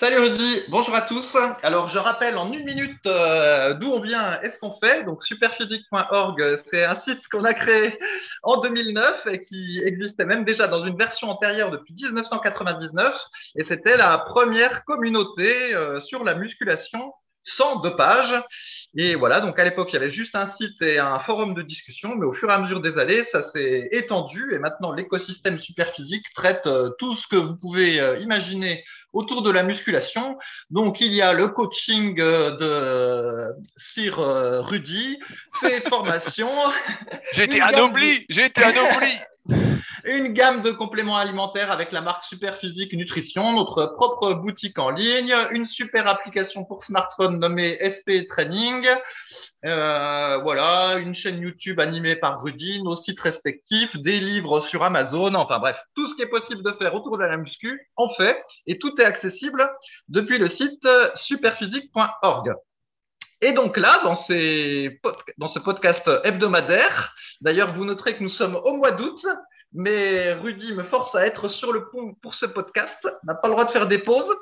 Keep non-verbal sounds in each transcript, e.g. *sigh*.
Salut Rudy, bonjour à tous. Alors je rappelle en une minute euh, d'où on vient et ce qu'on fait. Donc superphysique.org, c'est un site qu'on a créé *laughs* en 2009 et qui existait même déjà dans une version antérieure depuis 1999 et c'était la première communauté euh, sur la musculation sans dopage. Et voilà, donc à l'époque, il y avait juste un site et un forum de discussion, mais au fur et à mesure des années, ça s'est étendu et maintenant l'écosystème Superphysique traite euh, tout ce que vous pouvez imaginer autour de la musculation. Donc, il y a le coaching euh, de Sir euh, Rudy, ses formations. *laughs* J'ai été anobli, j'ai été anobli. Une gamme de compléments alimentaires avec la marque Superphysique Nutrition, notre propre boutique en ligne, une super application pour smartphone nommée SP Training, euh, voilà, une chaîne YouTube animée par Rudy, nos sites respectifs, des livres sur Amazon, enfin bref, tout ce qui est possible de faire autour de la muscu, on fait, et tout est accessible depuis le site superphysique.org. Et donc là, dans, ces dans ce podcast hebdomadaire, d'ailleurs, vous noterez que nous sommes au mois d'août, mais Rudy me force à être sur le pont pour ce podcast, n'a pas le droit de faire des pauses,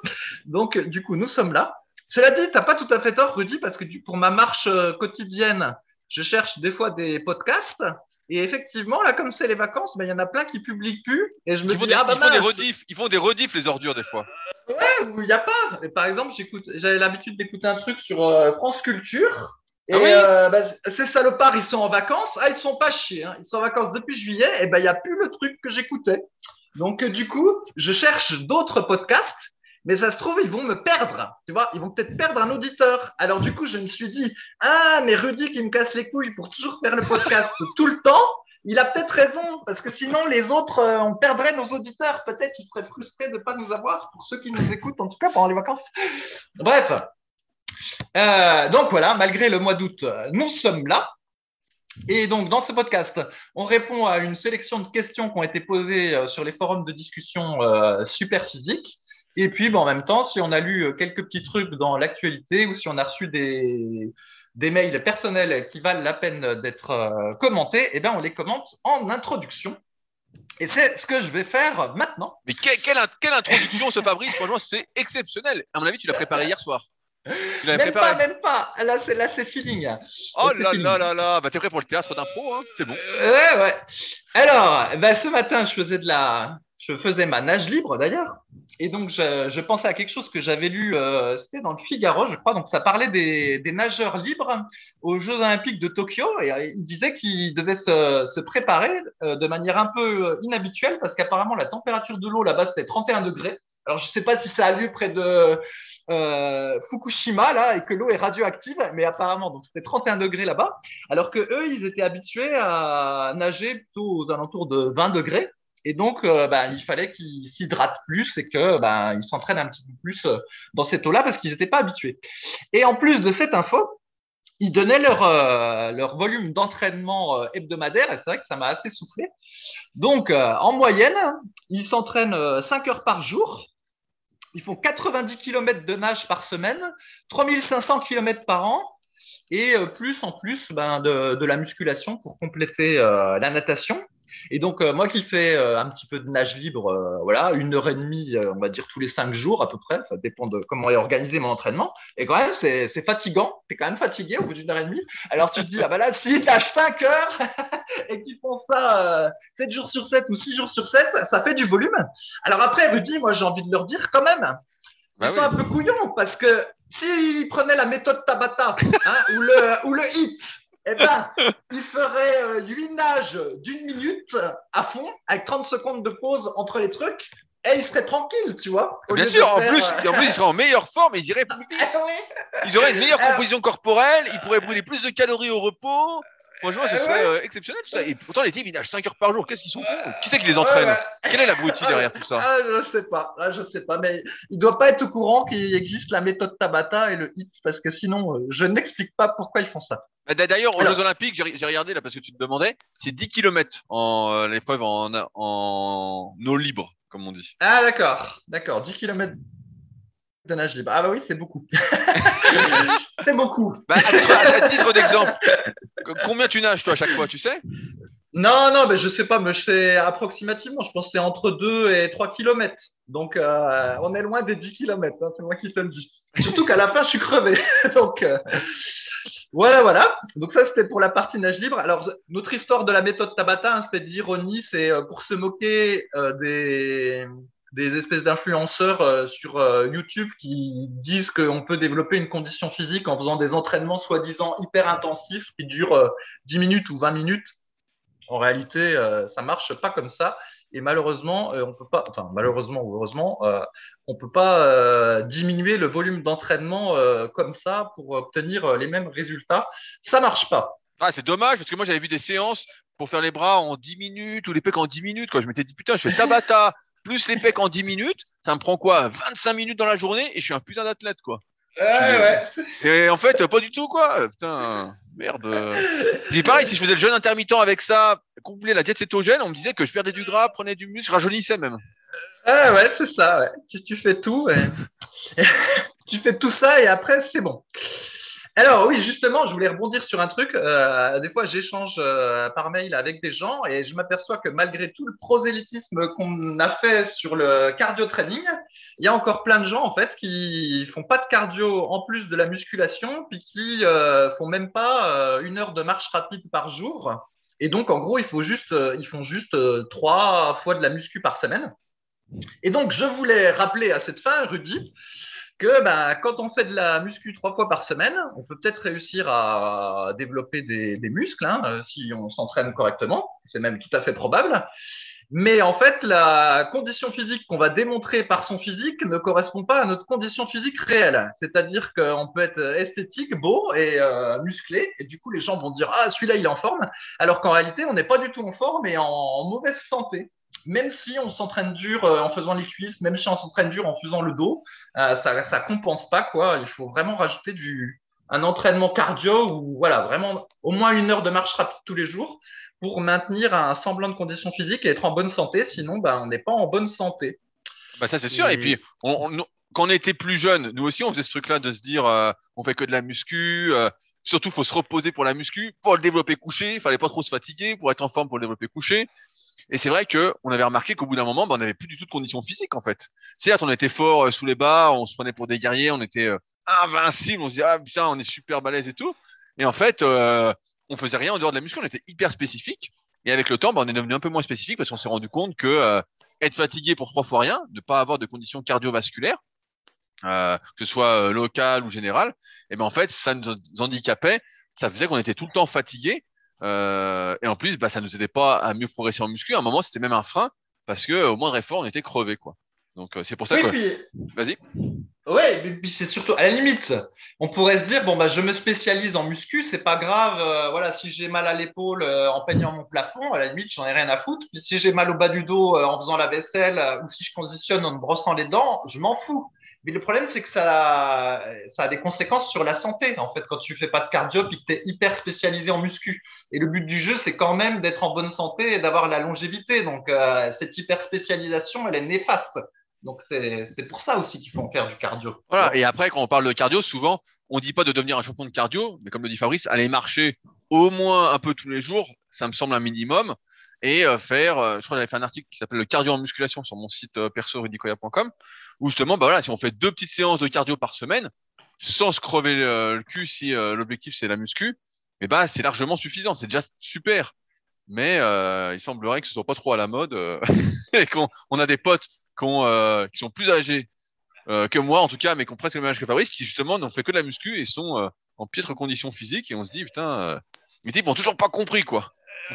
donc du coup, nous sommes là. Cela dit, t'as pas tout à fait tort, Rudy, parce que pour ma marche euh, quotidienne, je cherche des fois des podcasts. Et effectivement, là, comme c'est les vacances, ben, il y en a plein qui publient plus. Et je me ils dis, des, ah, bah, ils font des rediffs, ils font des rediffs, les ordures, des fois. Ouais, il n'y a pas. Et par exemple, j'avais l'habitude d'écouter un truc sur euh, France Culture. Et Ah oui euh, ben, ces salopards, ils sont en vacances. Ah, ils sont pas chiés. Hein. Ils sont en vacances depuis juillet. Et ben, il n'y a plus le truc que j'écoutais. Donc, euh, du coup, je cherche d'autres podcasts mais ça se trouve, ils vont me perdre. Tu vois, ils vont peut-être perdre un auditeur. Alors du coup, je me suis dit, ah, mais Rudy qui me casse les couilles pour toujours faire le podcast *laughs* tout le temps, il a peut-être raison, parce que sinon les autres, euh, on perdrait nos auditeurs. Peut-être ils seraient frustrés de ne pas nous avoir, pour ceux qui nous écoutent, en tout cas pendant les vacances. Bref. Euh, donc voilà, malgré le mois d'août, nous sommes là. Et donc, dans ce podcast, on répond à une sélection de questions qui ont été posées euh, sur les forums de discussion euh, super physiques. Et puis, bon, en même temps, si on a lu euh, quelques petits trucs dans l'actualité ou si on a reçu des, mails personnels qui valent la peine d'être euh, commentés, eh bien, on les commente en introduction. Et c'est ce que je vais faire maintenant. Mais quelle introduction, ce Fabrice? Franchement, c'est exceptionnel. À mon avis, tu l'as préparé hier soir. Même pas, même pas. Là, c'est là, c'est feeling. Oh c'est là là là là. Bah, t'es prêt pour le théâtre d'impro, hein C'est bon. Euh, Ouais, ouais. Alors, ben, ce matin, je faisais de la, je faisais ma nage libre d'ailleurs, et donc je, je pensais à quelque chose que j'avais lu, euh, c'était dans le Figaro, je crois. Donc ça parlait des, des nageurs libres aux Jeux Olympiques de Tokyo, et euh, il disait qu'ils devaient se, se préparer euh, de manière un peu inhabituelle parce qu'apparemment la température de l'eau là-bas c'était 31 degrés. Alors je sais pas si ça a lieu près de euh, Fukushima là et que l'eau est radioactive, mais apparemment donc c'était 31 degrés là-bas, alors que eux ils étaient habitués à nager plutôt aux alentours de 20 degrés. Et donc, euh, ben, il fallait qu'ils s'hydratent plus et que ben, ils s'entraînent un petit peu plus euh, dans cette eau-là parce qu'ils n'étaient pas habitués. Et en plus de cette info, ils donnaient leur, volume d'entraînement hebdomadaire et c'est vrai que ça m'a assez soufflé. Donc, en moyenne, ils s'entraînent euh, 5 heures par jour. Ils font 90 km de nage par semaine, 3500 km par an et euh, plus en plus ben, de, la musculation pour compléter euh, la natation. Et donc, euh, moi qui fais euh, un petit peu de nage libre, euh, voilà, une heure et demie, on va dire tous les cinq jours à peu près, ça dépend de comment est organisé mon entraînement. Et quand même, c'est c'est fatigant, t'es quand même fatigué au bout d'une heure et demie. Alors tu te dis, ah bah là, s'ils nagent 5 heures *laughs* et qu'ils font ça euh, 7 jours sur 7 ou 6 jours sur 7, ça fait du volume. Alors après, Rudy, moi j'ai envie de leur dire quand même, ils Bah sont oui. un peu couillons parce que s'ils prenaient la méthode Tabata hein, ou, le, ou le HIT, eh ben, ils feraient euh, 8 nages d'une minute à fond avec 30 secondes de pause entre les trucs et ils seraient tranquilles, tu vois. Bien sûr, en faire, plus, euh, en plus, ils seraient en meilleure forme et ils iraient plus vite. *laughs* Ah. Ils auraient une meilleure composition corporelle, ils pourraient brûler plus de calories au repos. Franchement, ce Euh, serait euh, exceptionnel tout ça. Et pourtant, les types, ils nagent 5 heures par jour. Qu'est-ce qu'ils sont cons Qui c'est qui les entraîne? Quel est l'abruti derrière tout ça? Ah, je sais pas, ah, je sais pas, mais il doit pas être au courant qu'il existe la méthode Tabata et le HIT parce que sinon, euh, je n'explique pas pourquoi ils font ça. Bah, D'ailleurs, aux Alors- Jeux Olympiques, j'ai j'ai regardé là parce que tu te demandais, c'est 10 km en euh, l'épreuve en, en eau libre, comme on dit. Ah, d'accord, d'accord, 10 km nage libre. Ah bah oui, c'est beaucoup. *laughs* c'est beaucoup. Bah, à, titre d'exemple, co- combien tu nages toi à chaque fois, tu sais? Non, non, mais je sais pas, mais je fais approximativement, je pense que c'est entre 2 et 3 kilomètres. Donc, euh, on est loin des 10 kilomètres, hein, c'est moi qui te le dis. Surtout qu'à la fin, je suis crevé. *laughs* Donc, euh, voilà, voilà. Donc, ça, c'était pour la partie nage libre. Alors, notre histoire de la méthode Tabata, hein, c'était de l'ironie, c'est euh, pour se moquer euh, des, des espèces d'influenceurs euh, sur euh, YouTube qui disent qu'on peut développer une condition physique en faisant des entraînements soi-disant hyper intensifs qui durent euh, 10 minutes ou 20 minutes. En réalité, euh, ça marche pas comme ça. Et malheureusement, on peut pas, enfin malheureusement ou heureusement, on peut pas diminuer le volume d'entraînement comme ça pour obtenir les mêmes résultats. Ça marche pas. Ah, c'est dommage parce que moi j'avais vu des séances pour faire les bras en 10 minutes ou les pecs en 10 minutes. Quoi. Je m'étais dit, putain, je fais Tabata plus les pecs en 10 minutes, ça me prend quoi 25 minutes dans la journée et je suis un putain d'athlète, quoi. Ouais, Et en fait, pas du tout, quoi. Putain, merde. Puis pareil, si je faisais le jeûne intermittent avec ça, complet la diète cétogène, on me disait que je perdais du gras, prenais du muscle, rajeunissais même. Ah ouais, c'est ça. Ouais. Tu, tu fais tout. ouais. *laughs* tu fais tout ça et après, c'est bon. Alors oui, justement, je voulais rebondir sur un truc. Euh, des fois, j'échange euh, par mail avec des gens et je m'aperçois que malgré tout le prosélytisme qu'on a fait sur le cardio training, il y a encore plein de gens en fait qui font pas de cardio en plus de la musculation, puis qui euh, font même pas euh, une heure de marche rapide par jour. Et donc, en gros, il faut juste, ils font juste trois fois de la muscu par semaine. Et donc, je voulais rappeler à cette fin, Rudy, que ben, quand on fait de la muscu trois fois par semaine, on peut peut-être réussir à développer des, des muscles hein, euh, si on s'entraîne correctement. C'est même tout à fait probable. Mais en fait, la condition physique qu'on va démontrer par son physique ne correspond pas à notre condition physique réelle. C'est-à-dire qu'on peut être esthétique, beau et euh, musclé, et du coup les gens vont dire ah celui-là il est en forme, alors qu'en réalité on n'est pas du tout en forme et en mauvaise santé. Même si on s'entraîne dur euh, en faisant les cuisses, même si on s'entraîne dur en faisant le dos, euh, ça ça compense pas quoi. Il faut vraiment rajouter du un entraînement cardio ou voilà vraiment au moins une heure de marche rapide tous les jours pour maintenir un semblant de condition physique et être en bonne santé. Sinon, ben, on n'est pas en bonne santé. Bah ça c'est sûr. Et Et- puis, on, on- quand on était plus jeune, nous aussi on faisait ce truc-là de se dire, euh, on fait que de la muscu. euh, surtout, faut se reposer pour la muscu, pour le développer couché. Il fallait pas trop se fatiguer pour être en forme pour le développer couché. Et c'est vrai que on avait remarqué qu'au bout d'un moment, bah, on n'avait plus du tout de conditions physiques en fait. Certes, on était fort euh, sous les barres, on se prenait pour des guerriers, on était euh, invincible, on se disait ah putain, on est super balèze et tout. Et en fait, euh, on faisait rien en dehors de la muscu, on était hyper spécifique. Et avec le temps, bah, on est devenu un peu moins spécifique parce qu'on s'est rendu compte que euh, être fatigué pour trois fois rien, ne pas avoir de conditions cardiovasculaires, euh, que ce soit euh, local ou général, et ben en fait, ça nous handicapait, ça faisait qu'on était tout le temps fatigué, euh, et en plus, bah, ça nous aidait pas à mieux progresser en muscu. À un moment, c'était même un frein parce que au moindre effort, on était crevé, quoi. Donc euh, c'est pour ça Oui, que, vas-y. ouais, mais puis c'est surtout à la limite. On pourrait se dire bon bah je me spécialise en muscu, c'est pas grave. euh, voilà, si j'ai mal à l'épaule en peignant mon plafond, à la limite j'en ai rien à foutre. Puis si j'ai mal au bas du dos en faisant la vaisselle ou si je conditionne en me brossant les dents, je m'en fous. Mais le problème c'est que ça, ça a des conséquences sur la santé. En fait, quand tu fais pas de cardio puis que t'es hyper spécialisé en muscu. Et le but du jeu c'est quand même d'être en bonne santé et d'avoir la longévité. Donc euh, cette hyper spécialisation elle est néfaste. Donc c'est pour ça aussi qu'il faut en faire du cardio. Voilà. Et après, quand on parle de cardio, souvent, on dit pas de devenir un champion de cardio, mais comme le dit Fabrice, aller marcher au moins un peu tous les jours, ça me semble un minimum. Et euh, faire, euh, je crois que j'avais fait un article qui s'appelle le cardio en musculation sur mon site euh, perso rudicoya.com, où justement, bah voilà, si on fait deux petites séances de cardio par semaine, sans se crever le, cul si l'objectif c'est la muscu, et bah c'est largement suffisant, c'est déjà super. Mais euh, il semblerait que ce soit pas trop à la mode *laughs* et qu'on on a des potes qu'on, euh, qui sont plus âgés que moi en tout cas, mais qui ont presque le même âge que Fabrice, qui justement n'ont fait que de la muscu et sont en piètre condition physique et on se dit putain, les types ont toujours pas compris quoi.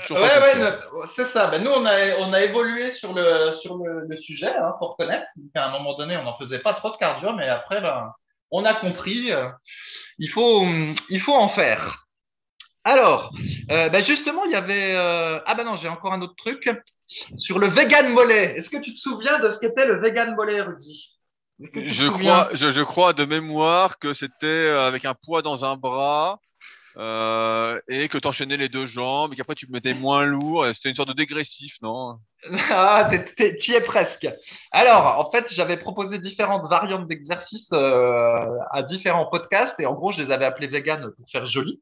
Ouais, ouais, c'est ça. Ben, nous, on a, on a évolué sur le, sur le, le sujet, hein, faut reconnaître. À un moment donné, on n'en faisait pas trop de cardio, mais après, ben, on a compris. euh, il faut, il faut en faire. Alors, euh, ben, justement, il y avait. euh, Ah ben non, j'ai encore un autre truc sur le vegan mollet. Est-ce que tu te souviens de ce qu'était le vegan mollet, Rudy? Je crois, je, je crois de mémoire que c'était euh, avec un poids dans un bras euh, et que tu enchaînais les deux jambes et qu'après tu mettais moins lourd. C'était une sorte de dégressif, non? *laughs* Ah, tu y es presque. Alors, en fait, j'avais proposé différentes variantes d'exercices euh, à différents podcasts et en gros, je les avais appelés vegan pour faire joli.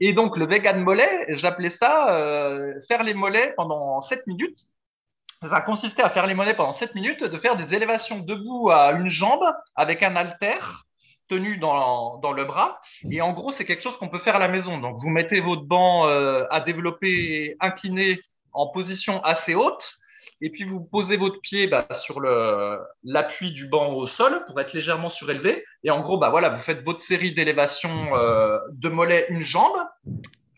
Et donc, le vegan mollet, j'appelais ça euh, faire les mollets pendant 7 minutes. Ça consistait à faire les mollets pendant 7 minutes, de faire des élévations debout à une jambe avec un haltère tenu dans, dans, le bras. Et en gros, c'est quelque chose qu'on peut faire à la maison. Donc, vous mettez votre banc euh, à développer incliné en position assez haute. Et puis, vous posez votre pied bah, sur l'appui du banc au sol pour être légèrement surélevé. Et en gros, bah, voilà, vous faites votre série d'élévation euh, de mollet, une jambe,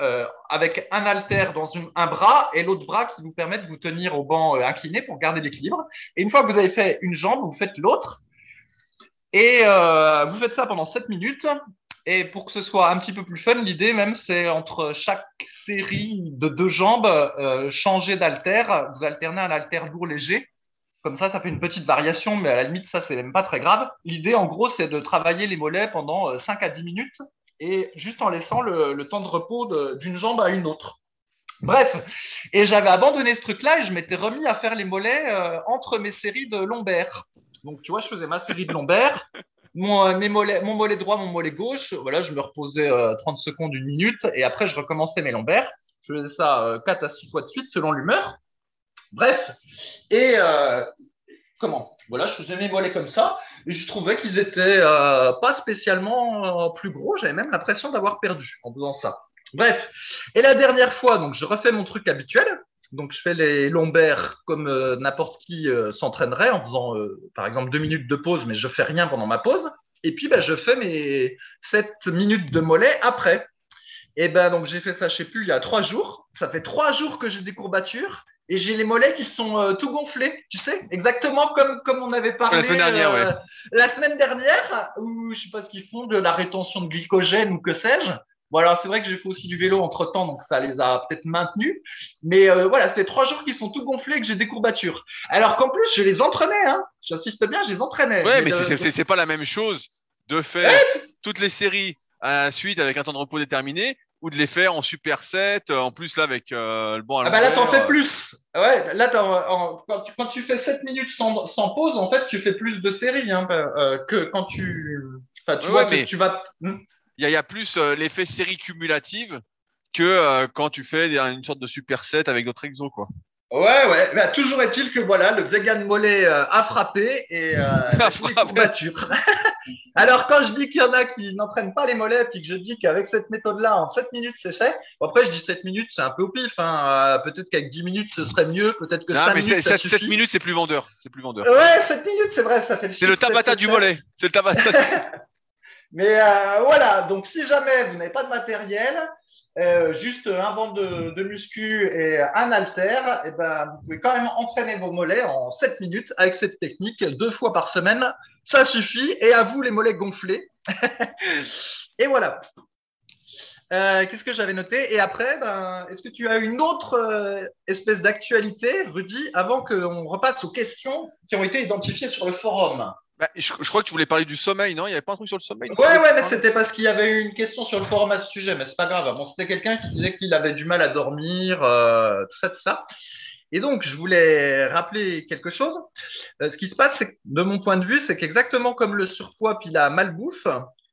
euh, avec un haltère dans un bras et l'autre bras qui vous permet de vous tenir au banc incliné pour garder l'équilibre. Et une fois que vous avez fait une jambe, vous faites l'autre. Et euh, vous faites ça pendant 7 minutes. Et pour que ce soit un petit peu plus fun, l'idée même, c'est entre chaque série de deux jambes, euh, changer d'alter. Vous alternez un alter lourd léger. Comme ça, ça fait une petite variation, mais à la limite, ça, c'est même pas très grave. L'idée, en gros, c'est de travailler les mollets pendant 5 euh, à 10 minutes et juste en laissant le, temps de repos d'une jambe à une autre. Bref, et j'avais abandonné ce truc-là et je m'étais remis à faire les mollets entre mes séries de lombaires. Donc, tu vois, je faisais ma série de lombaires. Mon, euh, mon mollet droit, mon mollet gauche. Voilà, je me reposais 30 euh, secondes, une minute. Et après, je recommençais mes lombaires. Je faisais ça 4 euh, à 6 fois de suite selon l'humeur. Bref. Et comment? Voilà, je faisais mes mollets comme ça. Et je trouvais qu'ils étaient pas spécialement plus gros. J'avais même l'impression d'avoir perdu en faisant ça. Bref. Et la dernière fois, donc, je refais mon truc habituel. Donc, je fais les lombaires comme euh, n'importe qui euh, s'entraînerait en faisant, euh, par exemple, deux minutes de pause, mais je fais rien pendant ma pause. Et puis, ben, je fais mes sept minutes de mollet après. Et ben, donc, j'ai fait ça, je sais plus, il y a trois jours. Ça fait trois jours que j'ai des courbatures et j'ai les mollets qui sont tout gonflés, tu sais, exactement comme, comme on avait parlé la semaine dernière, ouais. la semaine dernière, où je sais pas ce qu'ils font, de la rétention de glycogène ou que sais-je. Bon, alors c'est vrai que j'ai fait aussi du vélo entre temps, donc ça les a peut-être maintenus. Mais euh, voilà, c'est trois jours qui sont tout gonflés et que j'ai des courbatures. Alors qu'en plus, je les entraînais, hein. J'insiste bien, je les entraînais. Ouais, mais, c'est pas la même chose de faire toutes les séries à la suite avec un temps de repos déterminé ou de les faire en super set, en plus là avec euh, le bon à Ah bah là, t'en fais plus. Ouais, là, quand, tu, quand, tu, fais 7 minutes sans, sans, pause, en fait, tu fais plus de séries hein, euh, que quand tu. Enfin, tu vois que tu vas. Il y, a plus euh, l'effet série cumulative que euh, quand tu fais une sorte de superset avec d'autres exos, quoi. Ouais, ouais. Bah, toujours est-il que voilà, le vegan mollet euh, a frappé et *laughs* a frappé. *laughs* Alors, quand je dis qu'il y en a qui n'entraînent pas les mollets, puis que je dis qu'avec cette méthode-là, en 7 minutes, c'est fait. Bon, après, je dis 7 minutes, c'est un peu au pif. Hein. peut-être qu'avec 10 minutes, ce serait mieux. Peut-être que non, 5 mais minutes. 7, 7 minutes, c'est plus vendeur. C'est plus vendeur. Ouais, 7 minutes, c'est vrai, ça fait le C'est le tabata du mollet. C'est le tabata. *laughs* Mais euh, voilà, donc si jamais vous n'avez pas de matériel, euh, juste un banc de, muscu et un halter, et eh ben, vous pouvez quand même entraîner vos mollets en 7 minutes avec cette technique, deux fois par semaine. Ça suffit. Et à vous les mollets gonflés. *laughs* et voilà. Euh, Qu'est-ce que j'avais noté? Et après, ben, est-ce que tu as une autre espèce d'actualité, Rudy, avant qu'on repasse aux questions qui ont été identifiées sur le forum? Bah, je, crois que tu voulais parler du sommeil, non? Il n'y avait pas un truc sur le sommeil? Ouais, ouais, mais c'était parce qu'il y avait eu une question sur le forum à ce sujet, mais c'est pas grave. Bon, c'était quelqu'un qui disait qu'il avait du mal à dormir, euh, tout ça, tout ça. Et donc, je voulais rappeler quelque chose. Euh, ce qui se passe, c'est de mon point de vue, c'est qu'exactement comme le surpoids puis la malbouffe,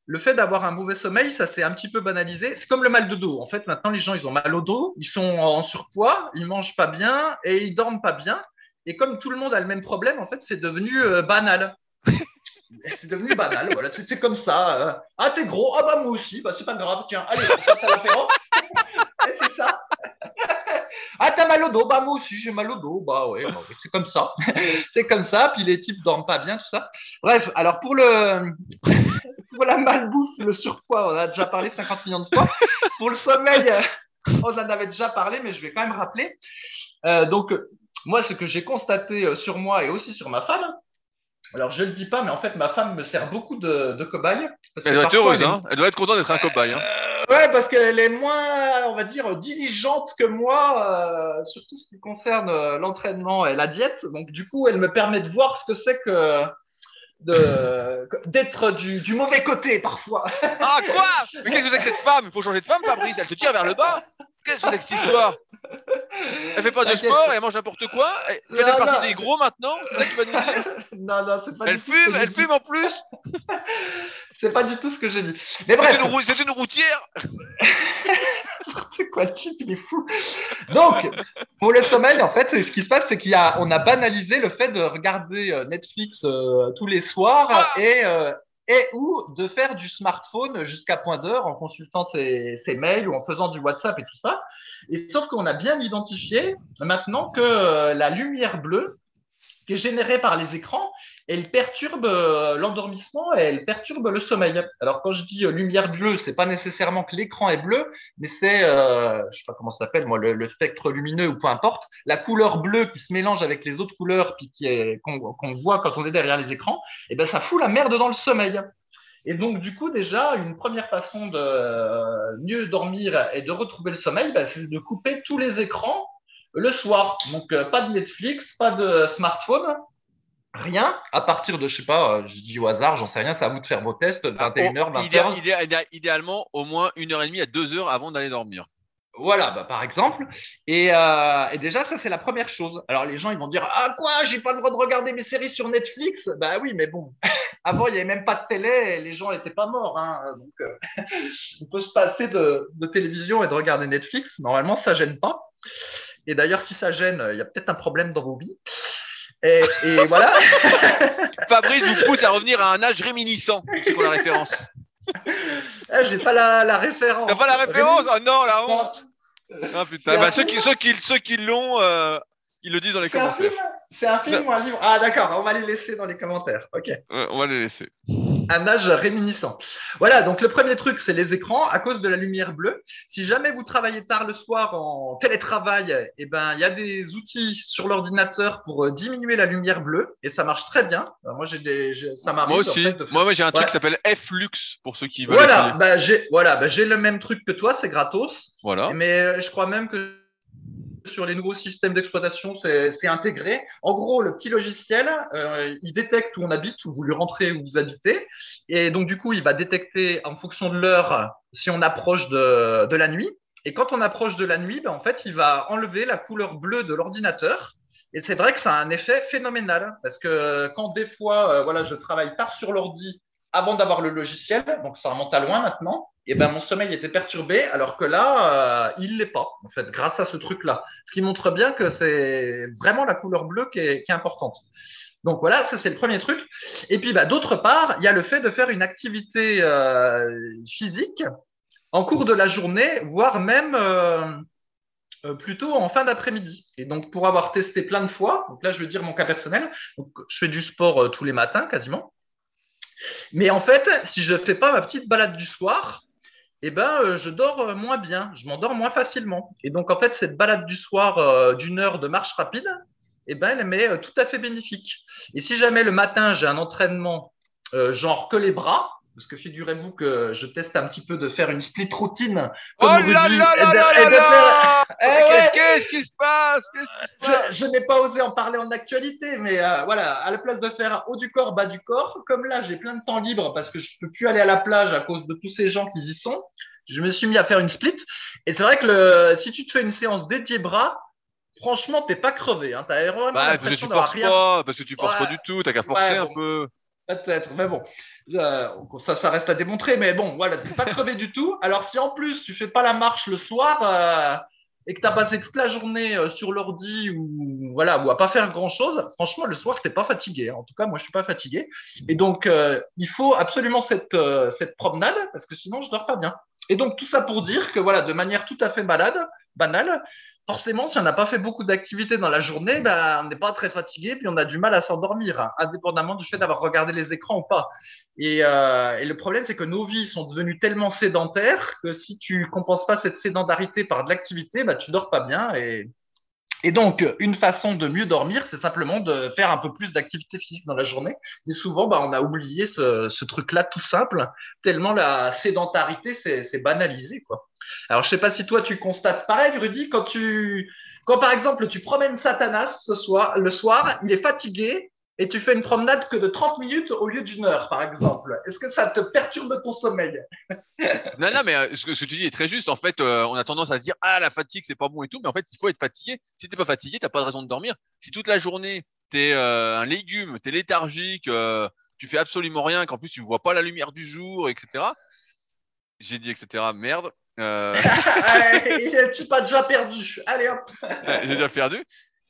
le fait d'avoir un mauvais sommeil, ça s'est un petit peu banalisé. C'est comme le mal de dos. En fait, maintenant, les gens, ils ont mal au dos, ils sont en surpoids, ils mangent pas bien et ils dorment pas bien. Et comme tout le monde a le même problème, en fait, c'est devenu euh, banal. C'est devenu banal, voilà, c'est comme ça. Euh. Ah, t'es gros, ah bah moi aussi, bah c'est pas grave, tiens, allez, on passe à l'apéro. *laughs* c'est ça. *laughs* ah, t'as mal au dos, bah moi aussi j'ai mal au dos, bah ouais, bah, c'est comme ça. *laughs* c'est comme ça, puis les types dorment pas bien, tout ça. Bref, alors pour le. pour la malbouffe, le surpoids, on a déjà parlé 50 millions de fois. Pour le sommeil, on en avait déjà parlé, mais je vais quand même rappeler. Euh, donc, moi, ce que j'ai constaté euh, sur moi et aussi sur ma femme, alors, je ne le dis pas, mais en fait, ma femme me sert beaucoup de, de cobaye. Elle doit être heureuse, hein Elle doit être contente d'être un cobaye. Hein euh, ouais, parce qu'elle est moins, on va dire, diligente que moi, euh, surtout ce qui concerne euh, l'entraînement et la diète. Donc, du coup, elle me permet de voir ce que c'est que de d'être du, du mauvais côté parfois. Ah, quoi? Mais qu'est-ce que c'est que cette femme? Il faut changer de femme, Fabrice. Elle te tire vers le bas. Qu'est-ce que c'est que cette histoire? Elle fait pas de sport elle mange n'importe quoi. Elle fait Non, partie des gros maintenant? C'est ça que tu vas nous dire? *laughs* Non, non, c'est pas Elle du tout fume, j'ai elle fume en plus. *laughs* C'est pas du tout ce que j'ai dit. Mais C'est bref, une, rou- c'est une routière. *laughs* c'est quoi le type, il est fou. Donc, pour le sommeil, en fait, ce qui se passe, c'est qu'il y a, on a banalisé le fait de regarder euh, Netflix euh, tous les soirs Ah et euh, et ou de faire du smartphone jusqu'à point d'heure en consultant ses, mails ou en faisant du WhatsApp et tout ça. Et sauf qu'on a bien identifié maintenant que euh, la lumière bleue qui est générée par les écrans, elle perturbe euh, l'endormissement et elle perturbe le sommeil. Alors quand je dis euh, lumière bleue, c'est pas nécessairement que l'écran est bleu, mais c'est, euh, je sais pas comment ça s'appelle moi, le, le spectre lumineux ou peu importe, la couleur bleue qui se mélange avec les autres couleurs puis qui est qu'on qu'on voit quand on est derrière les écrans, et ben ça fout la merde dans le sommeil. Et donc du coup déjà une première façon de euh, mieux dormir et de retrouver le sommeil, ben, c'est de couper tous les écrans le soir. Donc pas de Netflix, pas de smartphone. Rien, à partir de, je sais pas, euh, je dis au hasard, j'en sais rien, c'est à vous de faire vos tests, 21h, Ah, 20h. idéal- idéal- idéal- idéalement, au moins une heure et demie à deux heures avant d'aller dormir. Voilà, bah, par exemple. Et, euh, et déjà, ça, c'est la première chose. Alors, les gens, ils vont dire Ah, quoi, j'ai pas le droit de regarder mes séries sur Netflix Bah oui, mais bon, *laughs* avant, il n'y avait même pas de télé et les gens n'étaient pas morts. Hein, donc, euh, *laughs* on peut se passer de, de télévision et de regarder Netflix. Normalement, ça gêne pas. Et d'ailleurs, si ça gêne, il y a peut-être un problème dans vos vies. Et, et voilà. *laughs* Fabrice vous pousse à revenir à un âge réminiscent. C'est la référence? Ah, j'ai pas la, la référence. T'as pas la référence? Ah non, la honte Ah putain, bah, ceux, qui, ceux, qui, ceux qui l'ont, euh, ils le disent dans les C'est un commentaires. film C'est un film ou un livre? Ah, d'accord, on va les laisser dans les commentaires. Ok. Ouais, on va les laisser. Un âge réminiscent. Voilà, donc le premier truc, c'est les écrans à cause de la lumière bleue. Si jamais vous travaillez tard le soir en télétravail, eh ben, il y a des outils sur l'ordinateur pour euh, diminuer la lumière bleue et ça marche très bien. Alors, moi, j'ai des, j'ai- ça m'arrive. Moi en aussi. fait, de faire- Moi, j'ai un truc Ouais. qui s'appelle F-Lux pour ceux qui veulent Voilà, bah, j'ai, voilà, bah, j'ai le même truc que toi, c'est gratos. Voilà. Mais euh, je crois même que sur les nouveaux systèmes d'exploitation, c'est intégré. En gros, le petit logiciel, euh, il détecte où on habite, où vous lui rentrez, où vous habitez. Et donc, du coup, il va détecter en fonction de l'heure si on approche de, la nuit. Et quand on approche de la nuit, ben, en fait, il va enlever la couleur bleue de l'ordinateur. Et c'est vrai que ça a un effet phénoménal. Parce que quand des fois, euh, voilà, je travaille tard sur l'ordi avant d'avoir le logiciel, donc ça remonte à loin maintenant, et ben mon sommeil était perturbé, alors que là, euh, il l'est pas, en fait, grâce à ce truc-là. Ce qui montre bien que c'est vraiment la couleur bleue qui est, importante. Donc voilà, ça c'est le premier truc. Et puis bah, d'autre part, il y a le fait de faire une activité euh, physique en cours de la journée, voire même euh, euh, plutôt en fin d'après-midi. Et donc pour avoir testé plein de fois, donc là je vais dire mon cas personnel, je fais du sport tous les matins quasiment. Mais en fait, si je fais pas ma petite balade du soir, eh ben, euh, je dors euh, moins bien, je m'endors moins facilement. Et donc, en fait, cette balade du soir euh, d'une heure de marche rapide, eh ben, elle m'est euh, tout à fait bénéfique. Et si jamais le matin, j'ai un entraînement euh, genre que les bras, parce que figurez-vous que je teste un petit peu de faire une split routine. Oh comme là Rudy, là là de- là et là là Eh Mais ouais. Qu'est-ce qu'est-ce qui se passe? Qu'est-ce qui se passe? Je, je n'ai pas osé en parler en actualité, mais euh, voilà, à la place de faire haut du corps, bas du corps, comme là j'ai plein de temps libre parce que je peux plus aller à la plage à cause de tous ces gens qui y sont, je me suis mis à faire une split. Et c'est vrai que le, si tu te fais une séance dédiée bras, franchement t'es pas crevé. Hein, t'as vraiment Bah, parce que tu forces rien. pas, parce que tu forces Ouais. pas du tout, t'as qu'à forcer Ouais, un peu. Peut-être, mais bon. Euh, ça, ça reste à démontrer, mais bon, voilà, t'es pas crevé du tout. Alors si en plus tu fais pas la marche le soir euh, et que t'as passé toute la journée euh, sur l'ordi ou voilà ou à pas faire grand chose, franchement le soir t'es pas fatigué. En tout cas moi je suis pas fatigué. Et donc euh, il faut absolument cette euh, cette promenade parce que sinon je dors pas bien. Et donc tout ça pour dire que voilà de manière tout à fait malade, banale. Forcément, si on n'a pas fait beaucoup d'activités dans la journée, ben, on n'est pas très fatigué, puis on a du mal à s'endormir, hein, indépendamment du fait d'avoir regardé les écrans ou pas. Et, euh, et le problème, c'est que nos vies sont devenues tellement sédentaires que si tu compenses pas cette sédentarité par de l'activité, bah, tu dors pas bien. Et, et donc, une façon de mieux dormir, c'est simplement de faire un peu plus d'activité physique dans la journée. Et souvent, bah, on a oublié ce, truc-là tout simple, tellement la sédentarité s'est banalisée, quoi. Alors, je sais pas si toi, tu constates pareil, Rudy, quand tu, quand par exemple, tu promènes Satanas ce soir, le soir, il est fatigué, et tu fais une promenade que de 30 minutes au lieu d'une heure, par exemple. Est-ce que ça te perturbe ton sommeil *laughs* Non, non, mais euh, ce, que, ce que tu dis est très juste. En fait, euh, on a tendance à se dire ah la fatigue c'est pas bon et tout, mais en fait il faut être fatigué. Si t'es pas fatigué, t'as pas de raison de dormir. Si toute la journée t'es euh, un légume, t'es léthargique, euh, tu fais absolument rien, qu'en plus tu vois pas la lumière du jour, etc. J'ai dit etc. Merde. *laughs* Tu pas déjà perdu. Allez hop. *laughs* J'ai déjà perdu.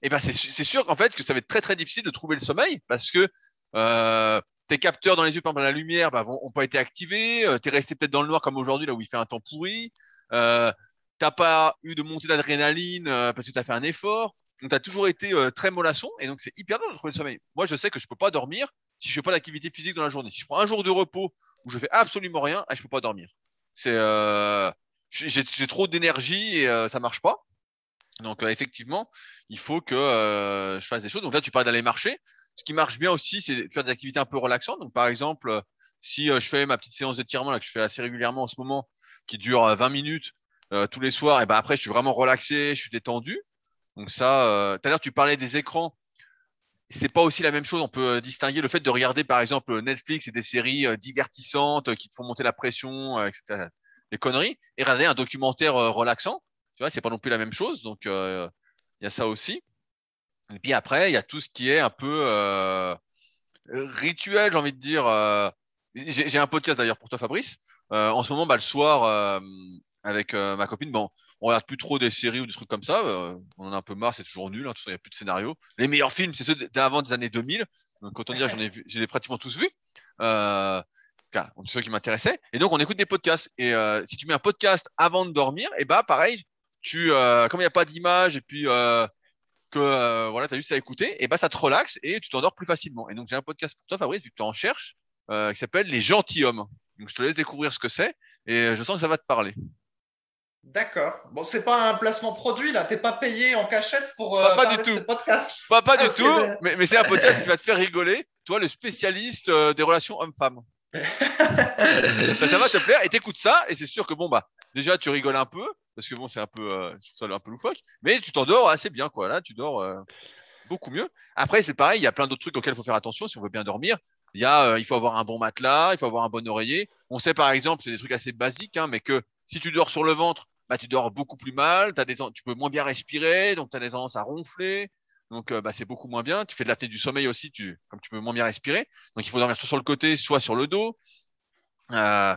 Et ben c'est sûr qu'en fait que ça va être très très difficile de trouver le sommeil parce que euh, tes capteurs dans les yeux, par la lumière, bah, ont pas été activés. Euh, t'es resté peut-être dans le noir comme aujourd'hui là où il fait un temps pourri. Euh, t'as pas eu de montée d'adrénaline euh, parce que t'as fait un effort. Donc t'as toujours été euh, très mollasson et donc c'est hyper dur de trouver le sommeil. Moi je sais que je peux pas dormir si je fais pas d'activité physique dans la journée. Si je prends un jour de repos où je fais absolument rien, ah, je peux pas dormir. C'est euh, j'ai trop d'énergie et ça marche pas. Donc euh, effectivement, il faut que euh, je fasse des choses. Donc là, tu parles d'aller marcher. Ce qui marche bien aussi, c'est de faire des activités un peu relaxantes. Donc par exemple, euh, si je fais ma petite séance d'étirement là que je fais assez régulièrement en ce moment, qui dure euh, 20 minutes tous les soirs, et ben après je suis vraiment relaxé, je suis détendu. Donc ça, tout à l'heure tu parlais des écrans. C'est pas aussi la même chose. On peut distinguer le fait de regarder par exemple Netflix et des séries divertissantes qui te font monter la pression, etc. Des conneries, et regarder un documentaire relaxant. Tu vois, c'est pas non plus la même chose. Donc euh, il y a ça aussi. Et puis après, il y a tout ce qui est un peu euh, rituel, j'ai envie de dire. euh, j'ai un podcast d'ailleurs pour toi, Fabrice. En ce moment, bah, le soir, avec ma copine, bon, on regarde plus trop des séries ou des trucs comme ça. on en a un peu marre, c'est toujours nul. Hein, il n'y a plus de scénario. Les meilleurs films, c'est ceux d'avant des années 2000. Donc, autant dire, j'en ai vu, ai pratiquement tous vus. Euh, ceux qui m'intéressaient. Et donc, on écoute des podcasts. Et si tu mets un podcast avant de dormir, et bah, pareil, tu, euh, comme il n'y a pas d'image et puis euh, que euh, voilà, tu as juste à écouter, et bah ça te relaxe et tu t'endors plus facilement. Et donc j'ai un podcast pour toi, Fabrice, vu que tu en cherches, euh, qui s'appelle Les Gentilshommes. Donc je te laisse découvrir ce que c'est et je sens que ça va te parler. D'accord. Bon, c'est pas un placement produit là. T'es pas payé en cachette pour Pas- euh, pas parler du tout. podcast. Pas, pas Ah, du tout, ben. mais, mais c'est un podcast qui va te faire rigoler, toi le spécialiste euh, des relations hommes-femmes. Ça, *laughs* ça va te plaire et t'écoutes ça et c'est sûr que bon bah déjà tu rigoles un peu parce que bon c'est un peu euh, ça un peu loufoque, mais tu t'endors assez bien quoi. Là tu dors euh, beaucoup mieux. Après c'est pareil, il y a plein d'autres trucs auxquels il faut faire attention si on veut bien dormir. Il y a euh, il faut avoir un bon matelas, il faut avoir un bon oreiller. On sait par exemple c'est des trucs assez basiques hein, mais que si tu dors sur le ventre, bah tu dors beaucoup plus mal, t'as des tu peux moins bien respirer donc tu as des tendances à ronfler. Donc euh, bah, c'est beaucoup moins bien. Tu fais de l'apnée du sommeil aussi, tu, comme tu peux moins bien respirer. Donc il faut dormir soit sur le côté, soit sur le dos. Euh,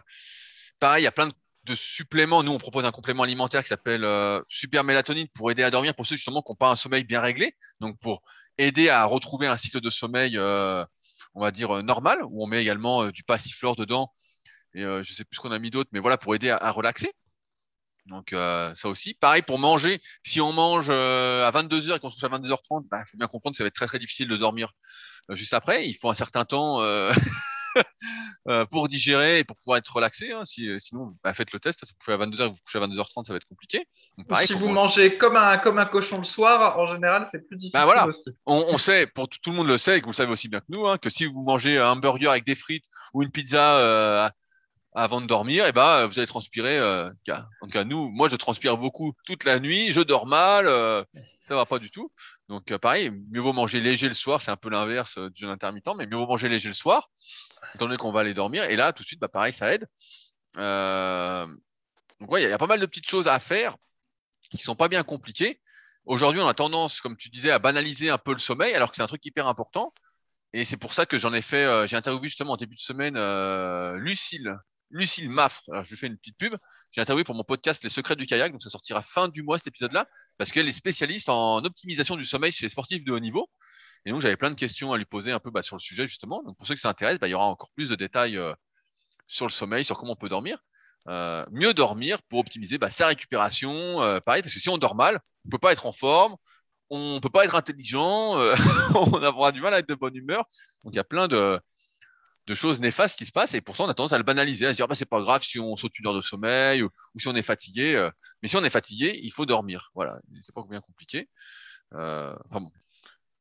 pareil, il y a plein de, de suppléments. Nous, on propose un complément alimentaire qui s'appelle euh, Super Mélatonine pour aider à dormir pour ceux justement qui n'ont pas un sommeil bien réglé. Donc pour aider à retrouver un cycle de sommeil, euh, on va dire euh, normal, où on met également euh, du passiflore dedans. Et je sais plus ce qu'on a mis d'autre, mais voilà pour aider à, relaxer. Donc ça aussi. Pareil pour manger. Si on mange euh, à 22h et qu'on se couche à 22h30, il bah, faut bien comprendre que ça va être très très difficile de dormir juste après. Il faut un certain temps *laughs* *laughs* pour digérer et pour pouvoir être relaxé. Hein. Si, euh, sinon, bah, faites le test. Vous couchez à 22h et vous vous couchez à 22h30, ça va être compliqué. Donc pareil, si vous mangez comme un, comme un cochon le soir, en général, c'est plus difficile Bah voilà. aussi. On, on sait, pour tout, le monde le sait, et que vous le savez aussi bien que nous, hein, que si vous mangez un burger avec des frites ou une pizza euh, avant de dormir, et ben vous allez transpirer. Euh, en tout cas, nous, moi, je transpire beaucoup toute la nuit, je dors mal, euh, ça va pas du tout. Donc euh, pareil, mieux vaut manger léger le soir, c'est un peu l'inverse euh, du jeûne intermittent, mais mieux vaut manger léger le soir, étant donné qu'on va aller dormir. Et là, tout de suite, bah pareil, ça aide. Euh, donc ouais, il y, a- il y a pas mal de petites choses à faire qui sont pas bien compliquées. Aujourd'hui, on a tendance, comme tu disais, à banaliser un peu le sommeil, alors que c'est un truc hyper important. Et c'est pour ça que j'en ai fait, euh, j'ai interviewé justement en début de semaine euh, Lucille, Lucille Maffre. Alors je lui fais une petite pub. J'ai interviewé pour mon podcast Les Secrets du kayak, donc ça sortira fin du mois cet épisode-là, parce qu'elle est spécialiste en optimisation du sommeil chez les sportifs de haut niveau. Et donc j'avais plein de questions à lui poser un peu bah, sur le sujet justement. Donc pour ceux que ça intéresse, bah, il y aura encore plus de détails euh, sur le sommeil, sur comment on peut dormir. Euh, mieux dormir pour optimiser bah, sa récupération. euh, pareil, parce que si on dort mal, on peut pas être en forme, on peut pas être intelligent, *laughs* on aura du mal à être de bonne humeur. Donc il y a plein de, choses néfastes qui se passent et pourtant on a tendance à le banaliser, à se dire bah, c'est pas grave si on saute une heure de sommeil ou, si on est fatigué. mais si on est fatigué, il faut dormir. Voilà, c'est pas bien compliqué. Enfin bon,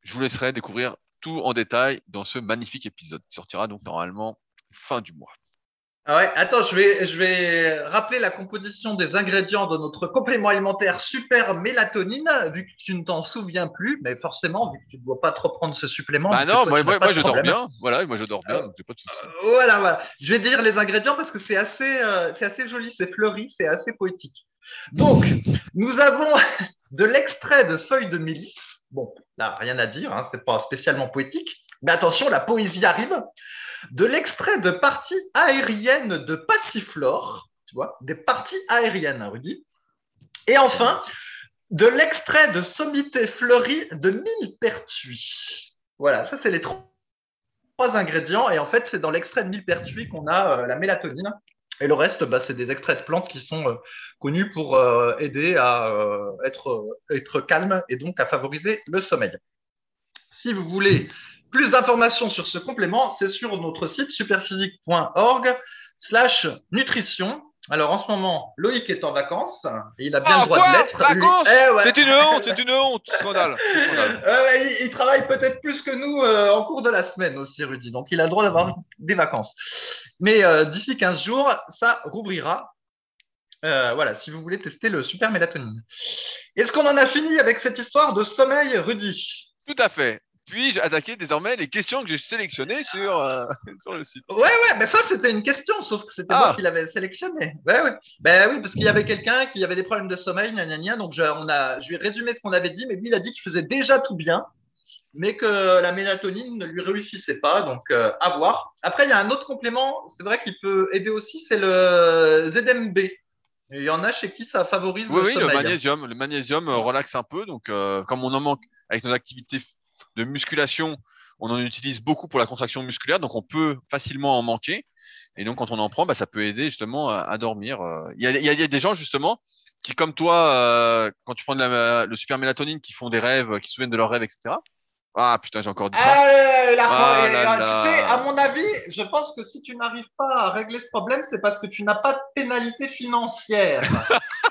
je vous laisserai découvrir tout en détail dans ce magnifique épisode qui sortira donc normalement fin du mois. Ah ouais, attends, je vais, je vais rappeler la composition des ingrédients de notre complément alimentaire super mélatonine, vu que tu ne t'en souviens plus, mais forcément, vu que tu ne dois pas trop prendre ce supplément. Bah non, moi, moi, moi je dors bien. Voilà, moi je dors bien, Euh, donc pas de soucis. Euh, voilà, voilà. Je vais dire les ingrédients parce que c'est assez, euh, c'est assez joli, c'est fleuri, c'est assez poétique. Donc, nous avons *laughs* de l'extrait de feuilles de mélisse. Bon, là, rien à dire, hein, c'est pas spécialement poétique. Mais attention, la poésie arrive. De l'extrait de parties aériennes de passiflore, tu vois, des parties aériennes, hein, Rudy. Et enfin, de l'extrait de sommité fleurie de millepertuis. Voilà, ça c'est les trois trois ingrédients et en fait c'est dans l'extrait de millepertuis qu'on a euh, la mélatonine et le reste bah, c'est des extraits de plantes qui sont euh, connus pour euh, aider à euh, être, être calme et donc à favoriser le sommeil. Si vous voulez plus d'informations sur ce complément, c'est sur notre site superphysique.org slash nutrition. Alors en ce moment, Loïc est en vacances et il a bien Ah, le droit quoi de l'être. Vacances Eh ouais. C'est une honte, c'est une honte. Scandale, c'est *laughs* scandale. Euh, il, il travaille peut-être plus que nous euh, en cours de la semaine aussi, Rudy. Donc, il a le droit d'avoir des vacances. Mais euh, d'ici 15 jours, ça rouvrira. Euh, voilà, si vous voulez tester le super mélatonine. Est-ce qu'on en a fini avec cette histoire de sommeil, Rudy? Tout à fait. Puis-je attaquer désormais les questions que j'ai sélectionnées sur, euh, *laughs* sur le site? Ouais, ouais, mais ça, c'était une question, sauf que c'était Ah. moi qui l'avais sélectionné. Ouais, ouais. Ben oui, parce qu'il y avait quelqu'un qui avait des problèmes de sommeil, gna gna gna. Donc, je, on a, je lui ai résumé ce qu'on avait dit, mais lui, il a dit qu'il faisait déjà tout bien, mais que la mélatonine ne lui réussissait pas. Donc, euh, à voir. Après, il y a un autre complément, c'est vrai qu'il peut aider aussi, c'est le ZMB. Il y en a chez qui ça favorise Oui, le oui, le sommeil. magnésium. Le magnésium euh, relaxe un peu. Donc, euh, comme on en manque avec nos activités de musculation, on en utilise beaucoup pour la contraction musculaire. Donc, on peut facilement en manquer. Et donc, quand on en prend, bah, ça peut aider justement à, à dormir. Euh, Il y, a, il y des gens justement qui, comme toi, euh, quand tu prends de la- le super mélatonine, qui font des rêves, qui se souviennent de leurs rèves, etc. Ah putain, j'ai encore dit ça. Ah, la- et, là là. Tu sais, à mon avis, je pense que si tu n'arrives pas à régler ce problème, c'est parce que tu n'as pas de pénalité financière. *laughs*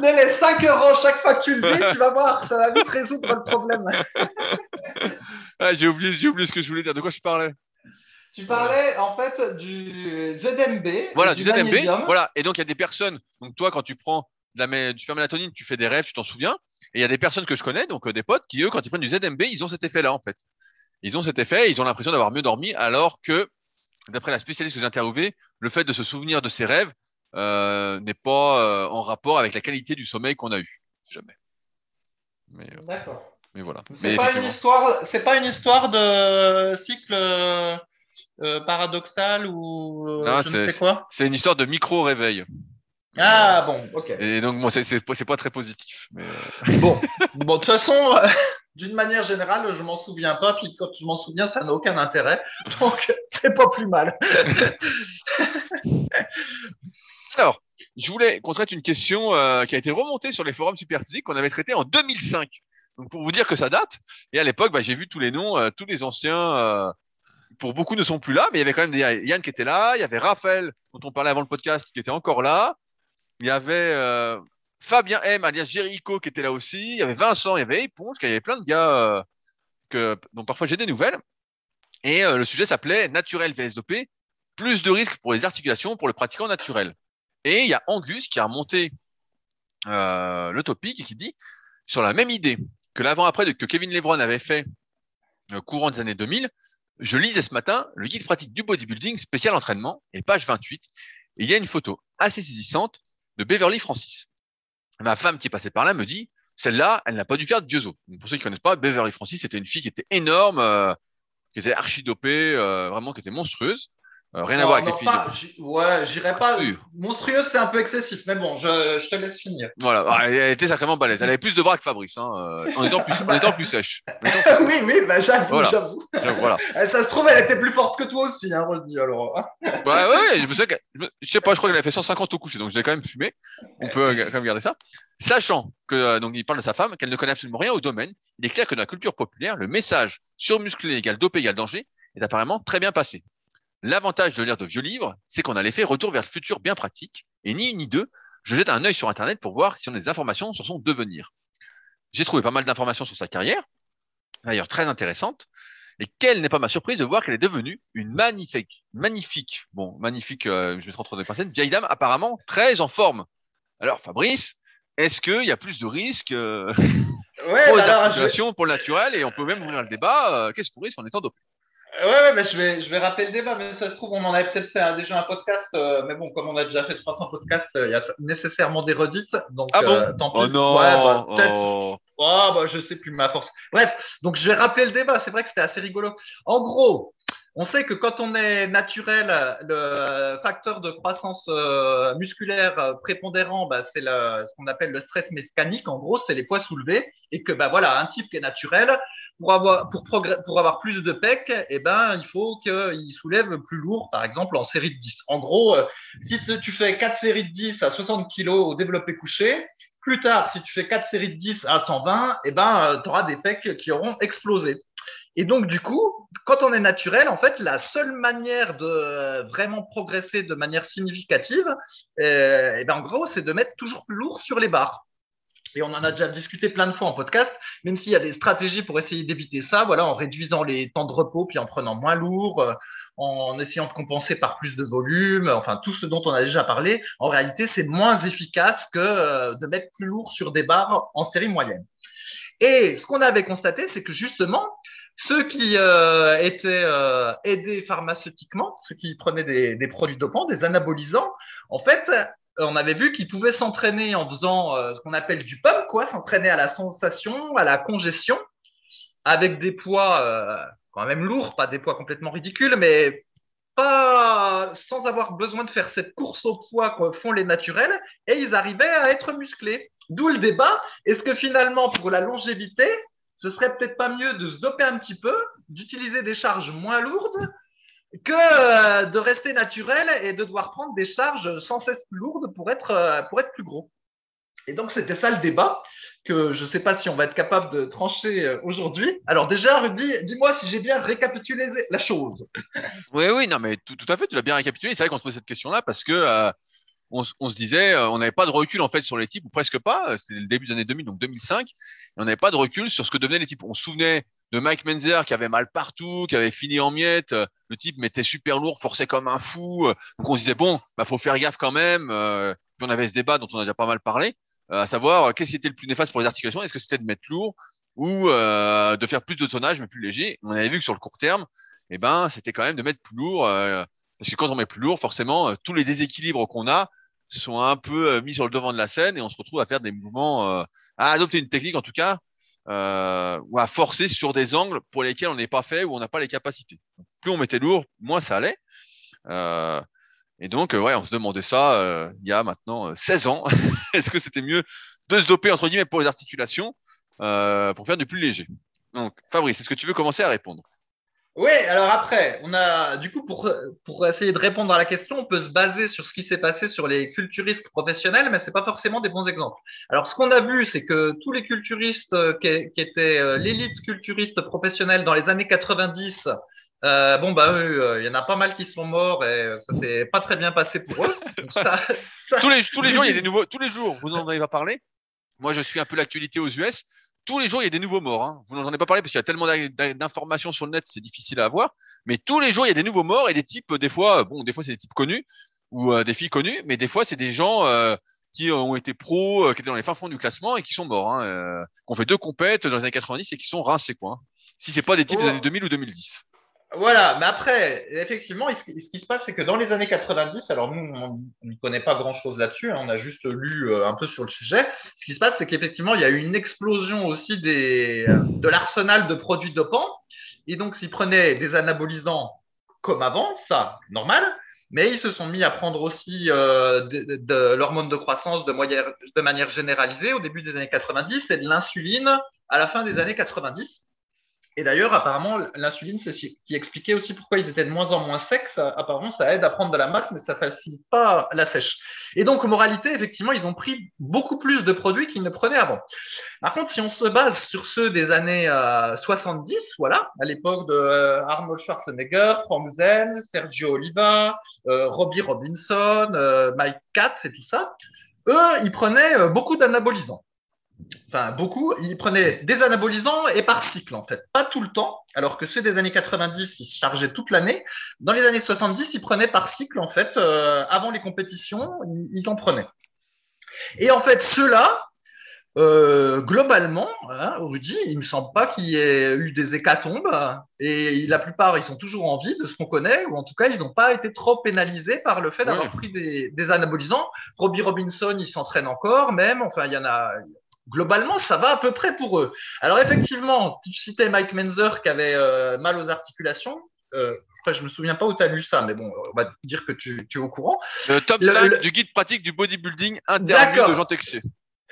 tu les 5 euros chaque fois que tu le dis, tu vas voir, ça va vite résoudre le problème. *laughs* Ah, j'ai oublié, j'ai oublié ce que je voulais dire. De quoi je parlais? Tu parlais en fait du ZMB. Voilà, du ZMB. magnésium. Voilà. Et donc, il y a des personnes. Donc, toi, quand tu prends de la, mé- du super mélatonine, tu fais des rêves, tu t'en souviens. Et il y a des personnes que je connais, donc euh, des potes, qui eux, quand ils prennent du ZMB, ils ont cet effet-là, en fait. Ils ont cet effet, et ils ont l'impression d'avoir mieux dormi, alors que, d'après la spécialiste que j'ai interviewée, le fait de se souvenir de ses rêves euh, n'est pas euh, en rapport avec la qualité du sommeil qu'on a eu. Jamais. Mais, euh, D'accord. mais voilà. C'est pas une histoire, c'est pas une histoire de cycle paradoxal ou Non, je ne sais quoi? C'est une histoire de micro-réveil. Ah bon, ok. Et donc, bon, c'est pas très positif. Mais, Bon, *laughs* bon, de toute façon, euh, d'une manière générale, je m'en souviens pas, puis quand je m'en souviens, ça n'a aucun intérêt, donc *laughs* c'est pas plus mal. *laughs* Alors, je voulais qu'on traite une question euh, qui a été remontée sur les forums Superphysique qu'on avait traité en 2005. Donc pour vous dire que ça date. Et à l'époque, bah, j'ai vu tous les noms, euh, tous les anciens. euh, pour beaucoup ne sont plus là, mais il y avait quand même Yann qui était là, il y avait Raphaël dont on parlait avant le podcast qui était encore là, il y avait Fabien M alias Jericho qui était là aussi, il y avait Vincent, il y avait Éponge, il y avait plein de gars dont parfois j'ai des nouvelles. Et le sujet s'appelait naturel VSDP, plus de risques pour les articulations pour le pratiquant naturel. Et il y a Angus qui a remonté euh, le topic et qui dit sur la même idée que l'avant-après que Kevin Lebron avait fait euh, courant des années 2000, je lisais ce matin le guide pratique du bodybuilding spécial entraînement, et page 28, et il y a une photo assez saisissante de Beverly Francis. Ma femme qui est passée par là me dit, celle-là, elle n'a pas dû faire de Diozo. Pour ceux qui connaissent pas, Beverly Francis, c'était une fille qui était énorme, euh, qui était archi dopée, euh, vraiment qui était monstrueuse. Euh, rien à voir avec non, les filles. pas- de- ouais, j'irai pas. si. Monstrueux, c'est un peu excessif, mais bon, je, je te laisse finir. Voilà, Ah, elle elle était sacrément balèze. Elle avait plus de bras que Fabrice, hein, euh, en étant plus, *laughs* en étant plus sèche. En étant plus *laughs* sèche. oui, oui, bah, j'avoue, Voilà. j'avoue. Voilà. *laughs* Eh, Ça se trouve, elle était plus forte que toi aussi, hein, Rudy, alors. Ouais, ouais, je me que- je sais pas, je crois qu'elle a fait 150 au coucher, donc je l'ai quand même fumé. On peut euh, quand même garder ça. Sachant que, donc, il parle de sa femme, qu'elle ne connaît absolument rien au domaine, il est clair que dans la culture populaire, le message surmusclé égale dopé égale danger est apparemment très bien passé. L'avantage de lire de vieux livres, c'est qu'on a l'effet retour vers le futur bien pratique, et ni une ni deux, je jette un œil sur Internet pour voir si on a des informations sur son devenir. J'ai trouvé pas mal d'informations sur sa carrière, d'ailleurs très intéressantes, Et quelle n'est pas ma surprise de voir qu'elle est devenue une magnifique, magnifique, bon, magnifique, euh, je vais entre deux personnes, vieille dame apparemment très en forme. Alors Fabrice, est-ce qu'il y a plus de risques euh, Ouais, *laughs* pour les bah je- articulations, pour le naturel, et on peut même ouvrir le débat, euh, qu'est-ce qu'on risque en étant dopé? Ouais, ouais, mais je vais, je vais rappeler le débat, mais ça se trouve, on en avait peut-être fait un- déjà un podcast, euh, mais bon, comme on a déjà fait 300 podcasts, euh, il y a nécessairement des redites, donc Ah bon euh, tant pis. Oh non Ouais, bah, peut-être. oh. Oh, bah, je sais plus ma force. Bref, donc je vais rappeler le débat. C'est vrai que c'était assez rigolo. En gros, on sait que quand on est naturel, le facteur de croissance euh, musculaire euh, prépondérant, bah, c'est ce qu'on appelle le stress mécanique. En gros, c'est les poids soulevés. Et que, bah, voilà, un type qui est naturel, pour avoir, pour pour avoir plus de pecs, eh ben, il faut qu'il soulève plus lourd, par exemple, en série de 10. En gros, euh, si tu- fais 4 séries de 10 à 60 kg au développé couché, plus tard, si tu fais 4 séries de 10 à 120, eh ben, tu auras des pecs qui auront explosé. Et donc, du coup, quand on est naturel, en fait, la seule manière de euh, vraiment progresser de manière significative, euh, eh ben, en gros, c'est de mettre toujours plus lourd sur les barres. Et on en a déjà discuté plein de fois en podcast, même s'il y a des stratégies pour essayer d'éviter ça, voilà, en réduisant les temps de repos, puis en prenant moins lourd, euh, en essayant de compenser par plus de volume, enfin tout ce dont on a déjà parlé, en réalité, c'est moins efficace que euh, de mettre plus lourd sur des barres en série moyenne. Et ce qu'on avait constaté, c'est que justement, ceux qui euh, étaient euh, aidés pharmaceutiquement, ceux qui prenaient des, des produits dopants, des anabolisants, en fait, on avait vu qu'ils pouvaient s'entraîner en faisant euh, ce qu'on appelle du pump, quoi, s'entraîner à la sensation, à la congestion, avec des poids euh, quand même lourds, pas des poids complètement ridicules, mais pas sans avoir besoin de faire cette course au poids que font les naturels, et ils arrivaient à être musclés. D'où le débat, est-ce que finalement, pour la longévité, ce serait peut-être pas mieux de se doper un petit peu, d'utiliser des charges moins lourdes, que euh, de rester naturel et de devoir prendre des charges sans cesse plus lourdes pour être, euh, pour être plus gros. Et donc, c'était ça le débat que je ne sais pas si on va être capable de trancher euh, aujourd'hui. Alors déjà, Rudy, dis-moi si j'ai bien récapitulé la chose. *laughs* Oui, oui, non, mais tout, à fait, tu l'as bien récapitulé. C'est vrai qu'on se pose cette question-là parce que on, se disait, on n'avait pas de recul en fait sur les types, ou presque pas. C'était le début des années 2000, donc 2005, et on n'avait pas de recul sur ce que devenaient les types. On se souvenait de Mike Menzer qui avait mal partout, qui avait fini en miettes. euh, Le type mettait super lourd, forçait comme un fou. euh, Donc on se disait bon, bah faut faire gaffe quand même. euh, Puis on avait ce débat dont on a déjà pas mal parlé, à savoir qu'est-ce qui était le plus néfaste pour les articulations? Est-ce que c'était de mettre lourd ou euh, de faire plus de tonnage mais plus léger? On avait vu que sur le court terme, eh ben c'était quand même de mettre plus lourd. euh, parce que quand on met plus lourd, forcément, tous les déséquilibres qu'on a sont un peu mis sur le devant de la scène et on se retrouve à faire des mouvements, euh, à adopter une technique en tout cas, euh, ou à forcer sur des angles pour lesquels on n'est pas fait ou on n'a pas les capacités. Plus on mettait lourd, moins ça allait. Euh, et donc, euh, ouais, on se demandait ça euh, il y a maintenant euh, 16 ans. *laughs* Est-ce que c'était mieux de se doper entre guillemets pour les articulations euh, pour faire du plus léger? Donc, Fabrice, est-ce que tu veux commencer à répondre? Oui, alors après, on a du coup pour, pour essayer de répondre à la question, on peut se baser sur ce qui s'est passé sur les culturistes professionnels, mais c'est pas forcément des bons exemples. Alors ce qu'on a vu, c'est que tous les culturistes euh, qui, qui étaient euh, l'élite culturiste professionnelle dans les années 90, euh, bon bah eux, euh, il y en a pas mal qui sont morts et ça s'est pas très bien passé pour eux. Donc ça, *laughs* ça- tous les, tous les jours, il y a des nouveaux. Tous les jours, vous n'en avez pas parlé. Moi, je suis un peu l'actualité aux US. Tous les jours, il y a des nouveaux morts. Hein. Vous n'en avez pas parlé parce qu'il y a tellement d'in- d'in- d'informations sur le net, c'est difficile à avoir. Mais tous les jours, il y a des nouveaux morts et des types, euh, des fois, euh, bon, des fois, c'est des types connus ou euh, des filles connues, mais des fois, c'est des gens euh, qui ont été pros, euh, qui étaient dans les fins fonds du classement et qui sont morts. Hein, euh, qui ont fait deux compètes dans les années 90 et qui sont rincés, quoi. hein. Si c'est pas des types des Oh. années 2000 ou 2010. Voilà, mais après, effectivement, ce qui se passe, c'est que dans les années 90, alors nous, on n'y connaît pas grand-chose là-dessus, hein, on a juste lu euh, un peu sur le sujet. Ce qui se passe, c'est qu'effectivement, il y a eu une explosion aussi des, euh, de l'arsenal de produits dopants. Et donc, s'ils prenaient des anabolisants comme avant, ça, normal, mais ils se sont mis à prendre aussi euh, de, de- l'hormone de croissance de, de manière généralisée au début des années 90 et de l'insuline à la fin des années 90. Et d'ailleurs, apparemment, l'insuline, c'est ce qui expliquait aussi pourquoi ils étaient de moins en moins secs. Apparemment, ça aide à prendre de la masse, mais ça facilite pas la sèche. Et donc, moralité, effectivement, ils ont pris beaucoup plus de produits qu'ils ne prenaient avant. Par contre, si on se base sur ceux des années euh, 70, voilà, à l'époque de euh, Arnold Schwarzenegger, Frank Zen, Sergio Oliva, euh, Robbie Robinson, euh, Mike Katz et tout ça, eux, ils prenaient euh, beaucoup d'anabolisants. Enfin beaucoup, ils prenaient des anabolisants et par cycle en fait, pas tout le temps, alors que ceux des années 90, ils se chargeaient toute l'année. Dans les années 70, ils prenaient par cycle en fait, euh, avant les compétitions, ils, ils en prenaient. Et en fait, ceux-là, euh, globalement, hein, Rudy, il me semble pas qu'il y ait eu des hécatombes et la plupart ils sont toujours en vie de ce qu'on connaît ou en tout cas ils n'ont pas été trop pénalisés par le fait d'avoir pris des, des, anabolisants. Robbie Robinson, il s'entraîne encore même. Enfin, il y en a. Globalement, ça va à peu près pour eux. Alors effectivement, tu citais Mike Menzer qui avait euh, mal aux articulations. Euh, je me souviens pas où tu as lu ça, mais bon, on va dire que tu, tu es au courant. Le top 5 du guide pratique du bodybuilding interview de Jean Texier.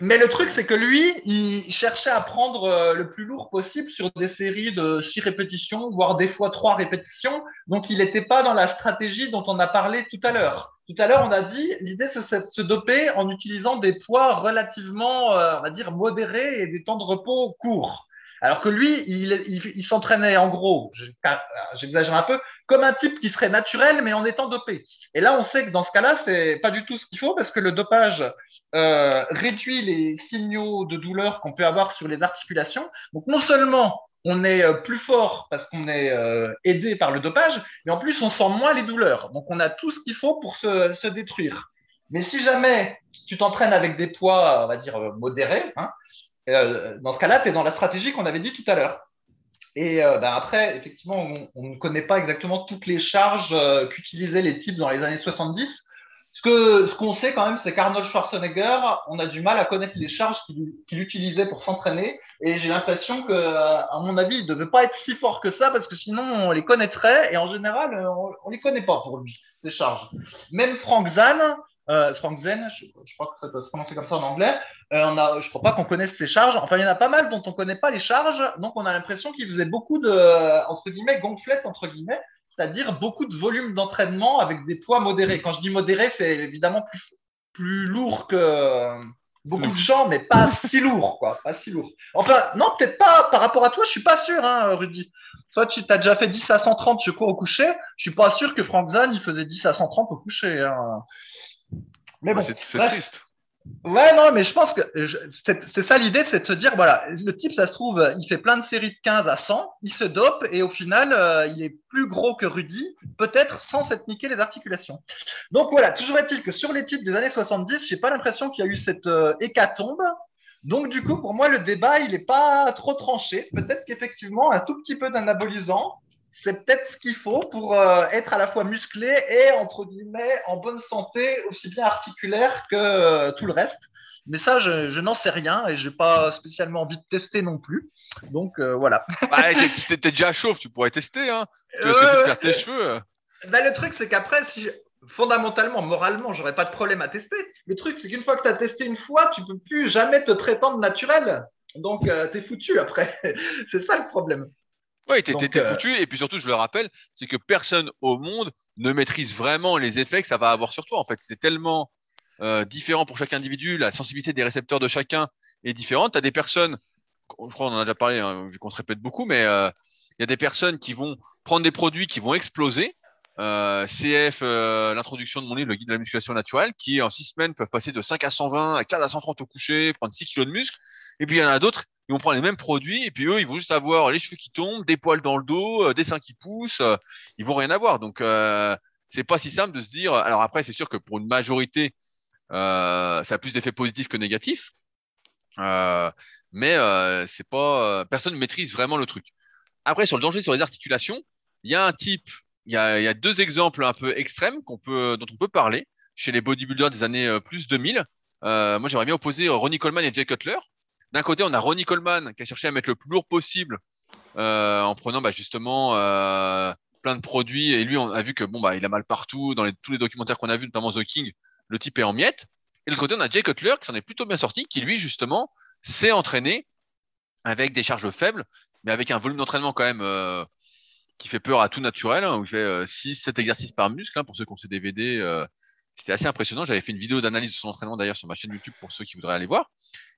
Mais le truc, c'est que lui, il cherchait à prendre euh, le plus lourd possible sur des séries de six répétitions, voire des fois trois répétitions. Donc, il n'était pas dans la stratégie dont on a parlé tout à l'heure. Tout à l'heure, on a dit, l'idée, c'est de se doper en utilisant des poids relativement, euh, on va dire, modérés et des temps de repos courts. Alors que lui, il, s'entraînait en gros, j'exagère un peu, comme un type qui serait naturel mais en étant dopé. Et là, on sait que dans ce cas-là, c'est pas du tout ce qu'il faut parce que le dopage euh, réduit les signaux de douleur qu'on peut avoir sur les articulations. Donc non seulement on est euh, plus fort parce qu'on est euh, aidé par le dopage, mais en plus on sent moins les douleurs. Donc on a tout ce qu'il faut pour se, se détruire. Mais si jamais tu t'entraînes avec des poids, on va dire modérés, hein, euh, dans ce cas-là, tu es dans la stratégie qu'on avait dit tout à l'heure. Et euh, ben après, effectivement, on, on, ne connaît pas exactement toutes les charges euh, qu'utilisaient les types dans les années 70. Ce que ce qu'on sait quand même, c'est qu'Arnold Schwarzenegger, on a du mal à connaître les charges qu'il qu utilisait pour s'entraîner. Et j'ai l'impression que, à mon avis, il ne devait pas être si fort que ça, parce que sinon on les connaîtrait. Et en général, on, on les connaît pas pour lui ces charges. Même Frank Zahn, euh, Frank Zen, je, je, crois que ça peut se prononcer comme ça en anglais. Euh, on a, je crois pas qu'on connaisse ses charges. Enfin, il y en a pas mal dont on connaît pas les charges. Donc, on a l'impression qu'il faisait beaucoup de, entre guillemets, gonflettes, entre guillemets, c'est-à-dire beaucoup de volume d'entraînement avec des poids modérés. Quand je dis modéré, c'est évidemment plus, plus lourd que beaucoup de gens, mais pas *laughs* si lourd, quoi. Pas si lourd. Enfin, non, peut-être pas par rapport à toi, je suis pas sûr, hein, Rudy. Toi, tu as déjà fait 10 à 130, je crois, au coucher. Je suis pas sûr que Frank Zahn, il faisait 10 à 130 au coucher. Hein. Mais bon, c'est triste. Ouais, non, mais je pense que c'est ça l'idée, c'est de se dire, voilà, le type, ça se trouve, il fait plein de séries de 15 à 100, il se dope et au final, euh, il est plus gros que Rudy, peut-être sans s'être niqué les articulations. Donc voilà, toujours est-il que sur les types des années 70, j'ai pas l'impression qu'il y a eu cette euh, hécatombe. Donc du coup, pour moi, le débat, il est pas trop tranché. Peut-être qu'effectivement, un tout petit peu d'anabolisant, c'est peut-être ce qu'il faut pour euh, être à la fois musclé et, entre guillemets, en bonne santé, aussi bien articulaire que euh, tout le reste. Mais ça, je, je n'en sais rien et j'ai pas spécialement envie de tester non plus. Donc euh, voilà. *laughs* bah, t'es, t'es déjà chauve, tu pourrais tester. Hein. Tu veux faire tes cheveux. Bah, le truc, c'est qu'après, si fondamentalement, moralement, j'aurais pas de problème à tester. Le truc, c'est qu'une fois que tu as testé une fois, tu peux plus jamais te prétendre naturel. Donc, euh, t'es foutu après. *laughs* c'est ça le problème. Oui, t'es, t'es foutu. Et puis surtout, je le rappelle, c'est que personne au monde ne maîtrise vraiment les effets que ça va avoir sur toi. En fait, c'est tellement euh, différent pour chaque individu. La sensibilité des récepteurs de chacun est différente. Tu as des personnes, je crois qu'on en a déjà parlé, hein, vu qu'on se répète beaucoup, mais il euh, y a des personnes qui vont prendre des produits qui vont exploser. Euh, CF, euh, l'introduction de mon livre, le guide de la musculation naturelle, qui en six semaines peuvent passer de 5 à 120, à 15 à 130 au coucher, prendre 6 kilos de muscle. Et puis il y en a d'autres ils vont prendre les mêmes produits et puis eux, ils vont juste avoir les cheveux qui tombent, des poils dans le dos, euh, des seins qui poussent. Euh, ils vont rien avoir. Donc, euh, c'est pas si simple de se dire. Alors après, c'est sûr que pour une majorité, euh, ça a plus d'effets positifs que négatifs. Mais c'est pas. Personne ne maîtrise vraiment le truc. Après, sur le danger sur les articulations, il y a un type. Il y a, deux exemples un peu extrêmes dont on peut parler chez les bodybuilders des années plus 2000. moi, j'aimerais bien opposer Ronnie Coleman et Jay Cutler. D'un côté, on a Ronnie Coleman qui a cherché à mettre le plus lourd possible euh, en prenant bah, justement euh, plein de produits. Et lui, on a vu que bon bah il a mal partout dans tous les documentaires qu'on a vus, notamment The King. Le type est en miettes. Et de l'autre côté, on a Jay Cutler qui s'en est plutôt bien sorti, qui lui justement s'est entraîné avec des charges faibles, mais avec un volume d'entraînement quand même euh, qui fait peur à tout naturel, hein, où il fait euh, 6-7 exercices par muscle, hein, pour ceux qui ont ces DVD. C'était assez impressionnant. J'avais fait une vidéo d'analyse de son entraînement d'ailleurs sur ma chaîne YouTube pour ceux qui voudraient aller voir.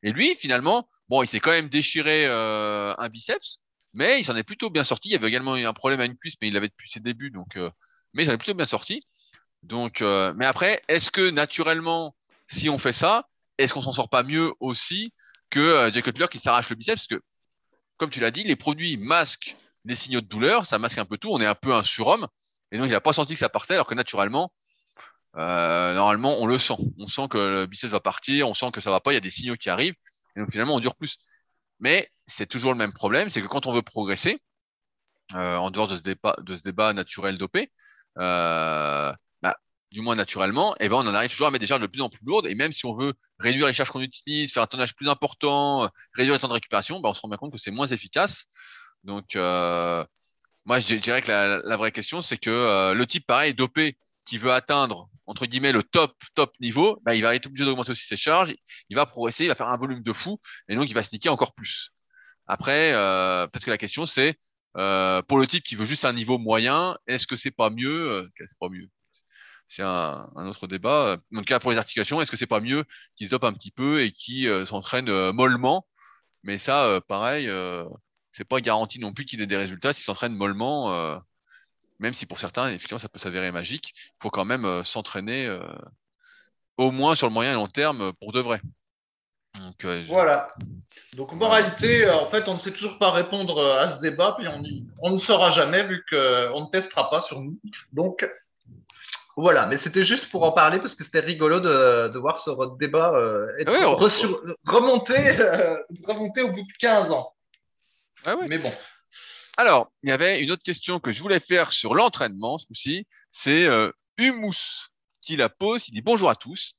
Et lui, finalement, bon, il s'est quand même déchiré euh, un biceps, mais il s'en est plutôt bien sorti. Il y avait également eu un problème à une cuisse, mais il l'avait depuis ses débuts, donc, euh, mais il s'en est plutôt bien sorti. Donc, euh, mais après, est-ce que naturellement, si on fait ça, est-ce qu'on s'en sort pas mieux aussi que euh, Jay Cutler qui s'arrache le biceps, parce que, comme tu l'as dit, les produits masquent les signaux de douleur, ça masque un peu tout, on est un peu un surhomme, et donc il n'a pas senti que ça partait, alors que naturellement, euh, normalement, on le sent. On sent que le biceps va partir, on sent que ça va pas, il y a des signaux qui arrivent, et donc finalement, on dure plus. Mais c'est toujours le même problème, c'est que quand on veut progresser, euh, en dehors de ce débat, de ce débat naturel dopé, euh, bah, du moins naturellement, eh ben, on en arrive toujours à mettre des charges de plus en plus lourdes. Et même si on veut réduire les charges qu'on utilise, faire un tonnage plus important, réduire le temps de récupération, bah, on se rend bien compte que c'est moins efficace. Donc, euh, moi, je dirais que la, la vraie question, c'est que euh, le type, pareil, dopé, qui veut atteindre, entre guillemets, le top, top niveau, bah, il va être obligé d'augmenter aussi ses charges, il va progresser, il va faire un volume de fou, et donc il va se niquer encore plus. Après, euh, peut-être que la question, c'est, euh, pour le type qui veut juste un niveau moyen, est-ce que c'est pas mieux euh, C'est pas mieux? C'est un, autre débat. En tout cas, pour les articulations, est-ce que c'est pas mieux qu'il se dope un petit peu et qui euh, s'entraîne mollement? Mais ça, pareil, c'est pas garanti non plus qu'il ait des résultats s'il s'entraîne mollement. Même si pour certains, effectivement, ça peut s'avérer magique, il faut quand même s'entraîner au moins sur le moyen et long terme pour de vrai. Donc, euh, je... Voilà. Donc, moralité, en fait, on ne sait toujours pas répondre à ce débat, puis on, y... on ne saura jamais vu qu'on ne testera pas sur nous. Donc, voilà. Mais c'était juste pour en parler parce que c'était rigolo de, de, voir ce débat euh, être Ah on- remonter, euh, remonter au bout de 15 ans. Ouais, ouais. Mais bon. Alors, il y avait une autre question que je voulais faire sur l'entraînement ce coup-ci. C'est euh, Humus qui la pose. Il dit bonjour à tous.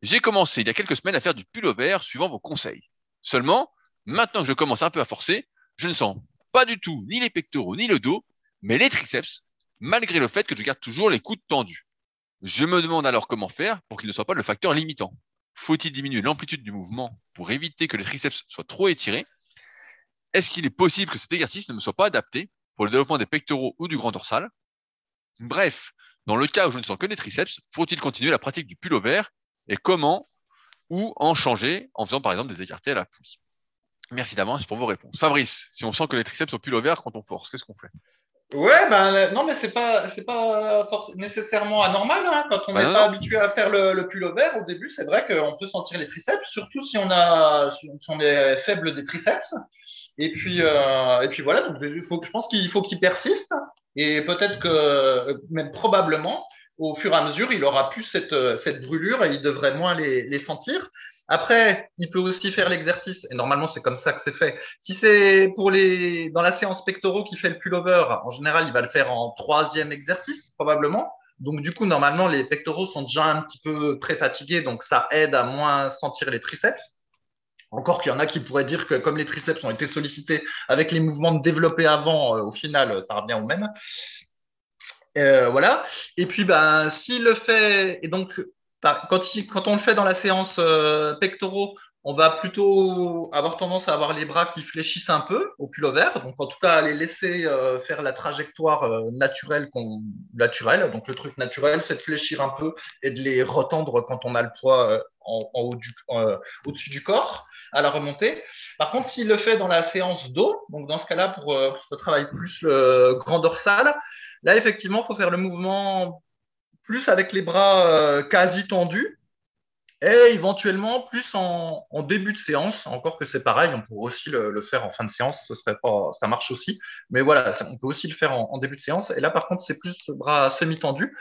J'ai commencé il y a quelques semaines à faire du pullover suivant vos conseils. Seulement, maintenant que je commence un peu à forcer, je ne sens pas du tout ni les pectoraux ni le dos, mais les triceps, malgré le fait que je garde toujours les coudes tendus. Je me demande alors comment faire pour qu'il ne soit pas le facteur limitant. Faut-il diminuer l'amplitude du mouvement pour éviter que les triceps soient trop étirés Est-ce qu'il est possible que cet exercice ne me soit pas adapté pour le développement des pectoraux ou du grand dorsal? Bref, dans le cas où je ne sens que les triceps, faut-il continuer la pratique du pullover et comment ou en changer en faisant par exemple des écartés à la poulie? Merci d'avance pour vos réponses. Fabrice, si on sent que les triceps sont pullover quand on force, qu'est-ce qu'on fait? Ouais, ben non, mais c'est pas c'est pas nécessairement anormal hein. Quand on Bah n'est pas habitué à faire le, le pullover, au début, c'est vrai qu'on peut sentir les triceps, surtout si on a si on est faible des triceps. Et puis euh, et puis voilà, donc faut, je pense qu'il faut qu'il persiste et peut-être que même probablement au fur et à mesure, il aura plus cette cette brûlure et il devrait moins les les sentir. Après, il peut aussi faire l'exercice, et normalement c'est comme ça que c'est fait. Si c'est pour les dans la séance pectoraux qui fait le pullover, en général il va le faire en troisième exercice probablement. Donc du coup normalement les pectoraux sont déjà un petit peu très fatigués, donc ça aide à moins sentir les triceps. Encore qu'il y en a qui pourraient dire que comme les triceps ont été sollicités avec les mouvements développés avant, euh, au final ça revient au même. Euh, voilà. Et puis ben s'il le fait et donc par- quand, quand on le fait dans la séance euh, pectoraux, on va plutôt avoir tendance à avoir les bras qui fléchissent un peu au pullover. Donc, en tout cas, les laisser euh, faire la trajectoire euh, naturelle, naturelle. Donc, le truc naturel, c'est de fléchir un peu et de les retendre quand on a le poids euh, en, haut du, euh, au-dessus du corps à la remontée. Par contre, s'il le fait dans la séance dos, donc dans ce cas-là, pour, euh, pour travailler plus le grand dorsal, là, effectivement, il faut faire le mouvement plus avec les bras euh, quasi tendus et éventuellement plus en, début de séance. Encore que c'est pareil, on pourrait aussi le, faire en fin de séance, ce serait pas, ça marche aussi. Mais voilà, on peut aussi le faire en, en début de séance. Et là, par contre, c'est plus bras semi-tendus.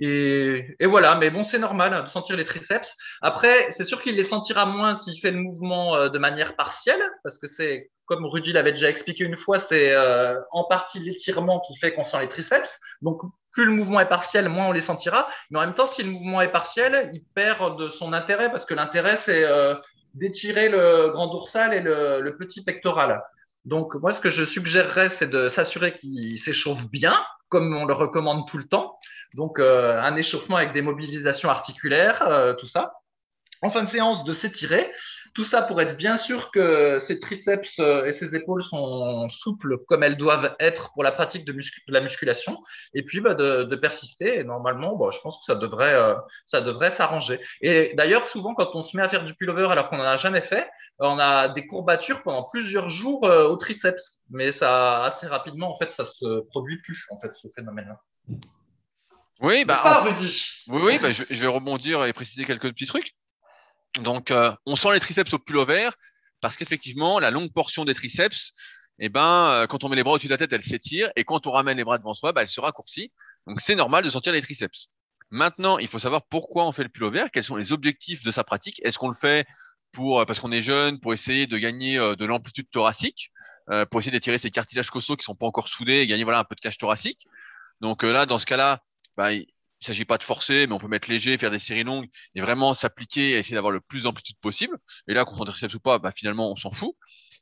Et, et voilà, mais bon, c'est normal hein, de sentir les triceps. Après, c'est sûr qu'il les sentira moins s'il fait le mouvement euh, de manière partielle, parce que c'est, comme Rudy l'avait déjà expliqué une fois, c'est euh, en partie l'étirement qui fait qu'on sent les triceps. Donc, plus le mouvement est partiel, moins on les sentira. Mais en même temps, si le mouvement est partiel, il perd de son intérêt, parce que l'intérêt, c'est euh, d'étirer le grand dorsal et le, le petit pectoral. Donc, moi, ce que je suggérerais, c'est de s'assurer qu'il s'échauffe bien, comme on le recommande tout le temps. Donc, euh, un échauffement avec des mobilisations articulaires, euh, tout ça. En fin de séance, de s'étirer. Tout ça pour être bien sûr que ses triceps euh, et ses épaules sont souples comme elles doivent être pour la pratique de, muscu- de la musculation. Et puis, bah, de, de persister. Et normalement, bah, je pense que ça devrait, euh, ça devrait s'arranger. Et d'ailleurs, souvent, quand on se met à faire du pullover alors qu'on n'en a jamais fait, on a des courbatures pendant plusieurs jours euh, au triceps. Mais ça, assez rapidement, en fait, ça se produit plus, en fait, ce phénomène-là. Oui, bah, Pas, en- Rudy. oui, oui, bah, je, je vais rebondir et préciser quelques petits trucs. Donc, euh, on sent les triceps au pullover, parce qu'effectivement, la longue portion des triceps, eh ben, euh, quand on met les bras au-dessus de la tête, elle s'étire, et quand on ramène les bras devant soi, bah, elle se raccourcit. Donc c'est normal de sentir les triceps. Maintenant, il faut savoir pourquoi on fait le pullover, quels sont les objectifs de sa pratique. Est-ce qu'on le fait pour parce qu'on est jeune, pour essayer de gagner de l'amplitude thoracique, pour essayer d'étirer ces cartilages costaux qui sont pas encore soudés et gagner voilà un peu de cache thoracique. Donc là, dans ce cas-là, bah, il s'agit pas de forcer, mais on peut mettre léger, faire des séries longues et vraiment s'appliquer à essayer d'avoir le plus d'amplitude possible. Et là, qu'on triceps ou pas, bah, finalement, on s'en fout.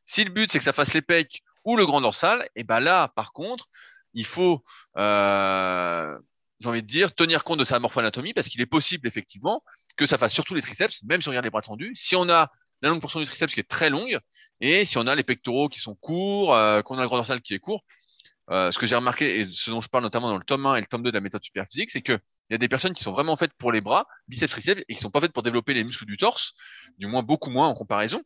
Si le but c'est que ça fasse les pecs ou le grand dorsal, et ben là, par contre, il faut, euh, j'ai envie de dire, tenir compte de sa morphoanatomie parce qu'il est possible effectivement que ça fasse surtout les triceps, même si on regarde les bras tendus. Si on a la longue portion du triceps qui est très longue et si on a les pectoraux qui sont courts, euh, qu'on a le grand dorsal qui est court, euh, ce que j'ai remarqué et ce dont je parle notamment dans le tome 1 et le tome 2 de la méthode superphysique, c'est qu'il y a des personnes qui sont vraiment faites pour les bras, biceps, triceps, et qui sont pas faites pour développer les muscles du torse, du moins beaucoup moins en comparaison.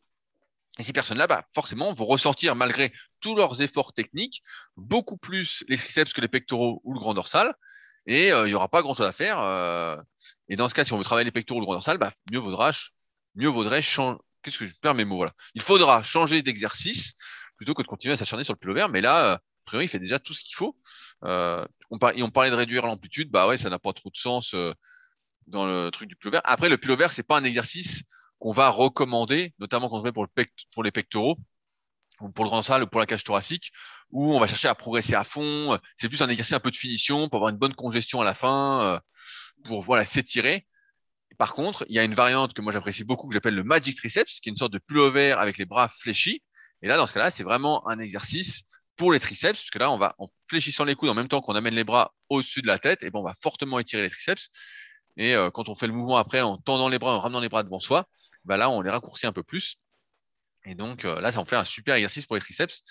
Et ces personnes-là, bah, forcément, vont ressortir malgré tous leurs efforts techniques, beaucoup plus les triceps que les pectoraux ou le grand dorsal, et euh, il y aura pas grand-chose à faire. Euh, et dans ce cas, si on veut travailler les pectoraux ou le grand dorsal, bah, mieux vaudra, mieux vaudrait changer. Qu'est-ce que je perds mes mots voilà. Il faudra changer d'exercice plutôt que de continuer à s'acharner sur le pullover. Mais là, priori, il fait déjà tout ce qu'il faut. Euh, on, parlait de réduire l'amplitude, bah ouais, ça n'a pas trop de sens euh, dans le truc du pullover. Après, le pullover, c'est pas un exercice qu'on va recommander, notamment quand on fait pour, le pour les pectoraux, ou pour le grand salle ou pour la cage thoracique, où on va chercher à progresser à fond. C'est plus un exercice un peu de finition pour avoir une bonne congestion à la fin, euh, pour voilà s'étirer. Par contre, il y a une variante que moi j'apprécie beaucoup que j'appelle le Magic Triceps, qui est une sorte de pullover avec les bras fléchis. Et là, dans ce cas-là, c'est vraiment un exercice pour les triceps, puisque là, on va, en fléchissant les coudes en même temps qu'on amène les bras au-dessus de la tête, et ben, on va fortement étirer les triceps. Et euh, quand on fait le mouvement après, en tendant les bras, en ramenant les bras devant soi, ben là, on les raccourcit un peu plus. Et donc euh, là, ça en fait un super exercice pour les triceps.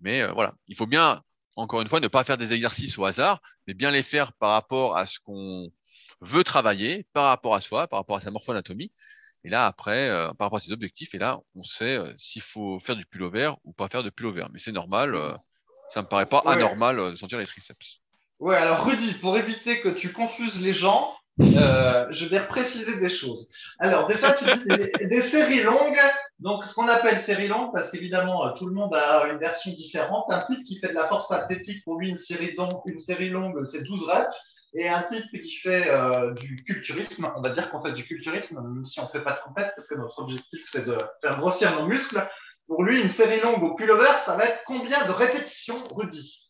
Mais euh, voilà, il faut bien, encore une fois, ne pas faire des exercices au hasard, mais bien les faire par rapport à ce qu'on veut travailler, par rapport à soi, par rapport à sa morphoanatomie. Et là, après, euh, par rapport à ses objectifs, et là, on sait euh, s'il faut faire du pullover ou pas faire de pullover. Mais c'est normal, euh, ça me paraît pas anormal de sentir les triceps. Ouais, alors Rudy, pour éviter que tu confuses les gens, je vais préciser des choses. Alors déjà, tu dis des, *laughs* des, séries longues. Donc, ce qu'on appelle série longue, parce qu'évidemment, tout le monde a une version différente. Un type qui fait de la force athlétique, pour lui, une série, longue, une série longue, c'est 12 reps et un type qui fait euh, du culturisme, on va dire qu'on fait du culturisme, même si on ne fait pas de compète, parce que notre objectif c'est de faire grossir nos muscles. Pour lui, une série longue au pullover, ça va être combien de répétitions, Rudy?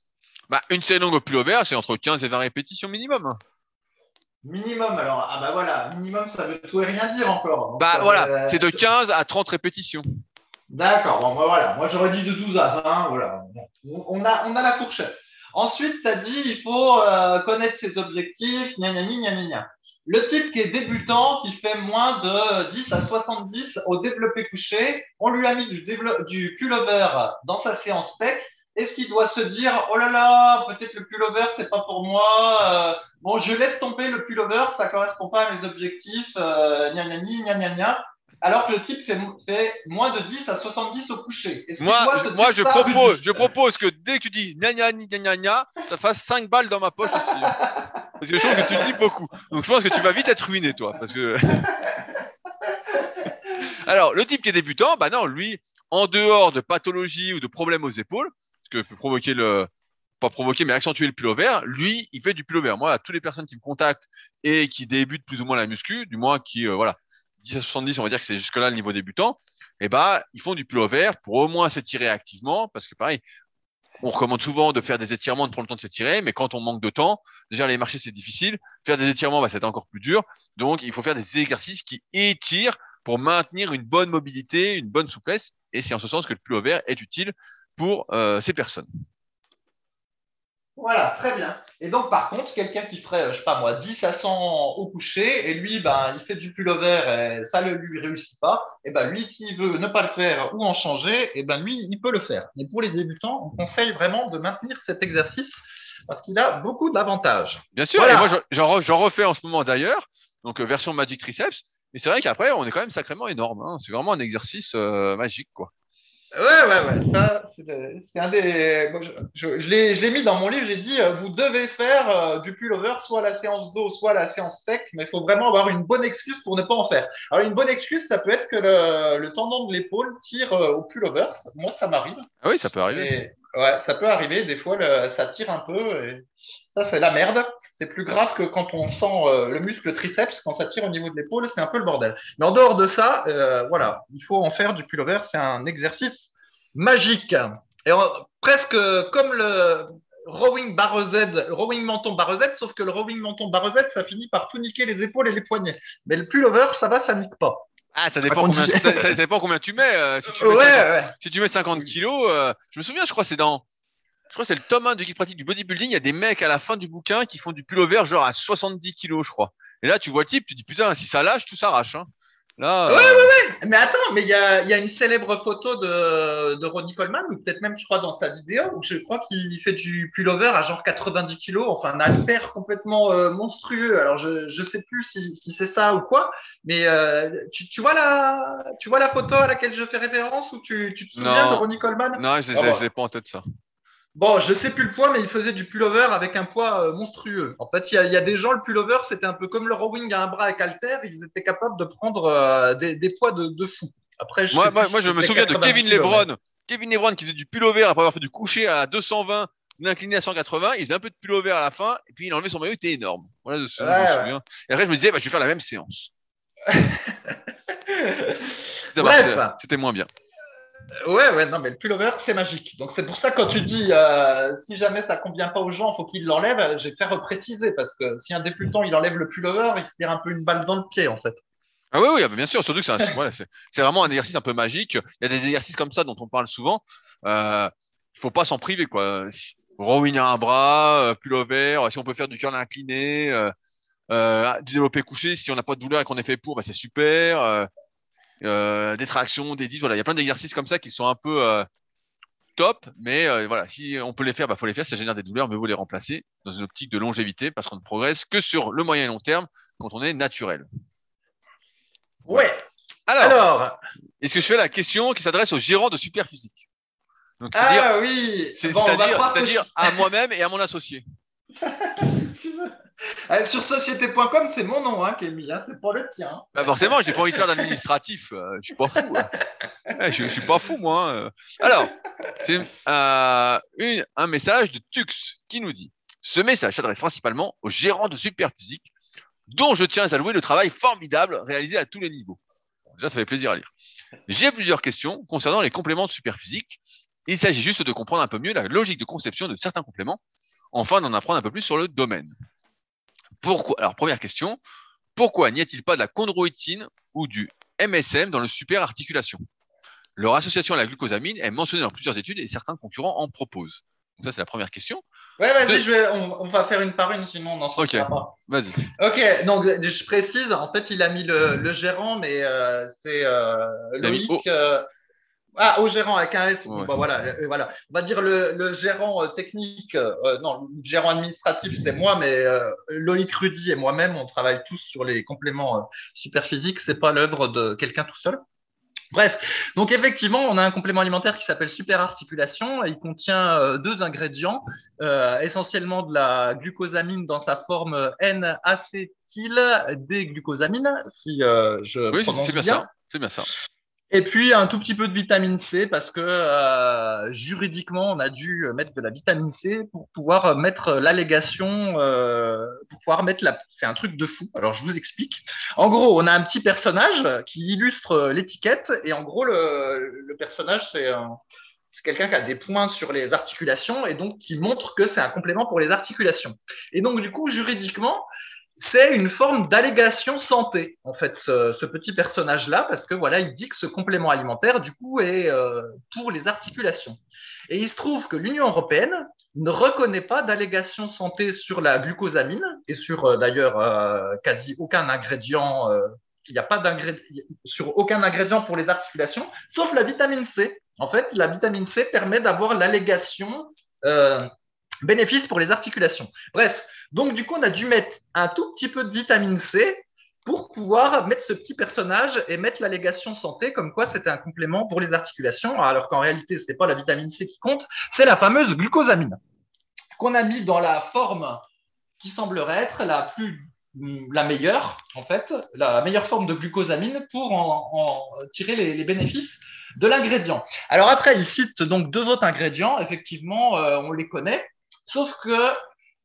Bah, Une série longue au pullover, c'est entre 15 et 20 répétitions minimum. Minimum, alors, ah bah voilà, minimum, ça veut tout et rien dire encore. bah voilà, c'est de 15 à 30 répétitions. D'accord, bon, bah, voilà, moi j'aurais dit de 12 à 20, voilà. On a, on a la fourchette. Ensuite, tu as dit il faut euh, connaître ses objectifs, gna gna gna gna Le type qui est débutant, qui fait moins de 10 à 70 au développé couché, on lui a mis du, du pullover dans sa séance pec. Est-ce qu'il doit se dire oh là là, peut-être le pullover c'est pas pour moi. Euh, bon, je laisse tomber le pullover, ça correspond pas à mes objectifs. Euh, gna gna gna gna gna alors que le type fait, moins de 10 à 70 au coucher. Moi, je, moi je, propose, je propose que dès que tu dis gna gna gna gna gna, ça fasse 5 balles dans ma poche aussi. *laughs* Parce que je trouve que tu le dis beaucoup. Donc je pense que tu vas vite être ruiné, toi. Parce que. *laughs* Alors, le type qui est débutant, bah non, lui, en dehors de pathologie ou de problèmes aux épaules, ce que peut provoquer le, pas provoquer, mais accentuer le pullover, lui, il fait du pullover. Moi, à toutes les personnes qui me contactent et qui débutent plus ou moins la muscu, du moins qui, euh, voilà, 10 à 70, on va dire que c'est jusque-là le niveau débutant, eh bah, ils font du pullover pour au moins s'étirer activement, parce que pareil, on recommande souvent de faire des étirements, de prendre le temps de s'étirer, mais quand on manque de temps, déjà les marchés c'est difficile, faire des étirements, bah, c'est encore plus dur, donc il faut faire des exercices qui étirent pour maintenir une bonne mobilité, une bonne souplesse, et c'est en ce sens que le pullover est utile pour euh, ces personnes. Voilà, très bien. Et donc, par contre, quelqu'un qui ferait, je sais pas moi, 10 à 100 au coucher, et lui, ben, il fait du pullover et ça ne lui réussit pas, et ben, lui, s'il veut ne pas le faire ou en changer, et ben, lui, il peut le faire. Mais pour les débutants, on conseille vraiment de maintenir cet exercice parce qu'il a beaucoup d'avantages. Bien sûr, et moi, j'en refais en ce moment d'ailleurs, donc euh, version Magic Triceps, mais c'est vrai qu'après, on est quand même sacrément énorme. Hein. C'est vraiment un exercice euh, magique, quoi. Ouais, ouais, ouais. Ça, c'est un des. je, je, l'ai mis dans mon livre. J'ai dit, euh, vous devez faire euh, du pullover, soit la séance dos, soit la séance pec, mais il faut vraiment avoir une bonne excuse pour ne pas en faire. Alors, une bonne excuse, ça peut être que le, le tendon de l'épaule tire euh, au pullover. Moi, ça m'arrive. Ah oui, ça peut arriver. ouais, ça peut arriver. Des fois, le, ça tire un peu. Et ça, c'est la merde. C'est plus grave que quand on sent le muscle triceps, quand ça tire au niveau de l'épaule, c'est un peu le bordel. Mais en dehors de ça, voilà, il faut en faire du pullover. C'est un exercice magique. Et presque comme le rowing barre Z, rowing menton barre Z, sauf que le rowing menton barre Z, ça finit par tout niquer les épaules et les poignets. Mais le pullover, ça va, ça nique pas. Ah, ça dépend, combien, *laughs* ça, dépend combien tu mets. Euh, si, tu mets ouais, 50, ouais. si tu mets 50 kilos, euh, je me souviens, je crois, c'est dans. Je crois c'est le tome 1 de guide pratique du bodybuilding. Il y a des mecs à la fin du bouquin qui font du pullover genre à 70 kilos, je crois. Et là, tu vois le type, tu dis putain, si ça lâche, tout s'arrache. Hein. Là, ouais, euh, ouais, ouais. Mais attends, mais il y a, y a, une célèbre photo de, de Ronnie Coleman, ou peut-être même, je crois, dans sa vidéo, où je crois qu'il fait du pullover à genre 90 kilos, enfin un halter complètement euh, monstrueux. Alors, je, je sais plus si, si c'est ça ou quoi, mais euh, tu, tu, vois la, tu vois la photo à laquelle je fais référence, ou tu, tu te souviens de Ronnie Coleman? Non, je, ah, je l'ai pas en tête ça. Bon, je sais plus le poids, mais il faisait du pullover avec un poids euh, monstrueux. En fait, il y a, y a, des gens, le pullover, c'était un peu comme le rowing à un bras avec halter. Ils étaient capables de prendre euh, des, des, poids de, de fou. Après, je moi, moi, moi, je me souviens de Kevin Lebron. Kevin Lebron qui faisait du pullover après avoir fait du coucher à 220, une à 180. Il faisait un peu de pullover à la fin, et puis il enlevait son maillot, il était énorme. Voilà de ce ouais, je me souviens. Et après, je me disais, bah, je vais faire la même séance. *laughs* C'était moins bien. Ouais, ouais, non, mais le pullover, c'est magique. Donc, c'est pour ça, quand tu dis, euh, si jamais ça convient pas aux gens, faut qu'ils l'enlèvent, j'ai fait repréciser, parce que si un débutant, il enlève le pullover, il se tire un peu une balle dans le pied, en fait. Ah oui, oui, ah, bien sûr, surtout que c'est *laughs* voilà, vraiment un exercice un peu magique. Il y a des exercices comme ça dont on parle souvent. Euh, il faut pas s'en priver, quoi. Rowing à un bras, euh, pullover, si on peut faire du curl incliné, euh, euh, du développé couché, si on n'a pas de douleur et qu'on est fait pour, bah, c'est super. Euh, des tractions, des disques. Voilà, il y a plein d'exercices comme ça qui sont un peu euh, top, mais euh, voilà, si on peut les faire, bah faut les faire. Ça génère des douleurs, mais vous les remplacer dans une optique de longévité parce qu'on ne progresse que sur le moyen et long terme quand on est naturel. Ouais. Alors, est-ce que je fais la question qui s'adresse aux gérants de Superphysique? Donc, ah oui. C'est-à-dire, à moi-même et à mon associé. *laughs* Euh, sur société.com, c'est mon nom hein, mis, hein, c'est pas le tien. Bah forcément, j'ai pas envie de faire d'administratif. Euh, je suis pas fou. Hein. je, suis pas fou, moi. Hein. Alors, c'est euh, un message de Tux qui nous dit Ce message s'adresse principalement aux gérants de Superphysique, dont je tiens à louer le travail formidable réalisé à tous les niveaux. Déjà, ça fait plaisir à lire. J'ai plusieurs questions concernant les compléments de Superphysique. Il s'agit juste de comprendre un peu mieux la logique de conception de certains compléments, enfin d'en apprendre un peu plus sur le domaine. Pourquoi Alors, première question, pourquoi n'y a-t-il pas de la chondroïtine ou du MSM dans le super articulation Leur association à la glucosamine est mentionnée dans plusieurs études et certains concurrents en proposent. Donc ça, c'est la première question. Ouais, vas-y, on, va faire une par une, sinon on n'en sortira pas. Vas-y. Ok, donc je précise, en fait, il a mis le, gérant, mais euh, c'est euh, Loïc. Euh, ah, au gérant avec un S. Bah, voilà, euh, voilà. On va dire le, le gérant euh, technique, euh, non, le gérant administratif, c'est moi, mais Loïc Rudy et moi-même, on travaille tous sur les compléments super physiques. C'est pas l'œuvre de quelqu'un tout seul. Bref, donc effectivement, on a un complément alimentaire qui s'appelle super articulation. Il contient deux ingrédients, essentiellement de la glucosamine dans sa forme N-acétyl-D-glucosamine, si je oui, c'est bien ça. C'est bien ça. Et puis un tout petit peu de vitamine C parce que euh, juridiquement on a dû mettre de la vitamine C pour pouvoir mettre l'allégation, euh, pour pouvoir mettre la. C'est un truc de fou. Alors je vous explique. En gros, on a un petit personnage qui illustre l'étiquette et en gros le, le personnage c'est quelqu'un qui a des points sur les articulations et donc qui montre que c'est un complément pour les articulations. Et donc du coup juridiquement c'est une forme d'allégation santé, en fait, ce, petit personnage-là, parce que voilà, il dit que ce complément alimentaire, du coup, est euh, pour les articulations. Et il se trouve que l'Union européenne ne reconnaît pas d'allégation santé sur la glucosamine et sur euh, d'ailleurs euh, quasi aucun ingrédient. il n'y a pas d'ingrédient pour les articulations, sauf la vitamine C. En fait, la vitamine C permet d'avoir l'allégation bénéfice pour les articulations. Bref, donc du coup, on a dû mettre un tout petit peu de vitamine C pour pouvoir mettre ce petit personnage et mettre l'allégation santé comme quoi c'était un complément pour les articulations, alors qu'en réalité, ce n'est pas la vitamine C qui compte, c'est la fameuse glucosamine qu'on a mis dans la forme qui semblerait être la plus la meilleure, en fait, la meilleure forme de glucosamine pour en, tirer les, bénéfices de l'ingrédient. Alors après, il cite donc deux autres ingrédients, effectivement, euh, on les connaît, sauf que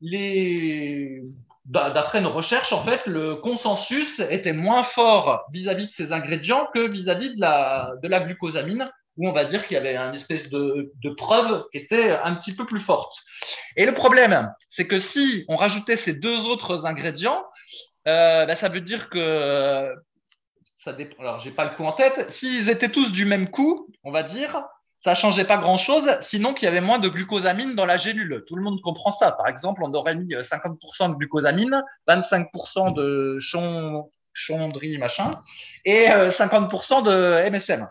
les d'après nos recherches, en fait, le consensus était moins fort vis-à-vis de ces ingrédients que vis-à-vis de la, glucosamine, où on va dire qu'il y avait une espèce de, de, preuve qui était un petit peu plus forte. Et le problème, c'est que si on rajoutait ces deux autres ingrédients, euh, ben, ça veut dire que ça dépend. Alors, j'ai pas le coup en tête. S'ils étaient tous du même coup, on va dire, ça changeait pas grand chose, sinon qu'il y avait moins de glucosamine dans la gélule. Tout le monde comprend ça. Par exemple, on aurait mis 50% euh, de glucosamine, 25% de chondri, machin, et 50% euh, de MSM.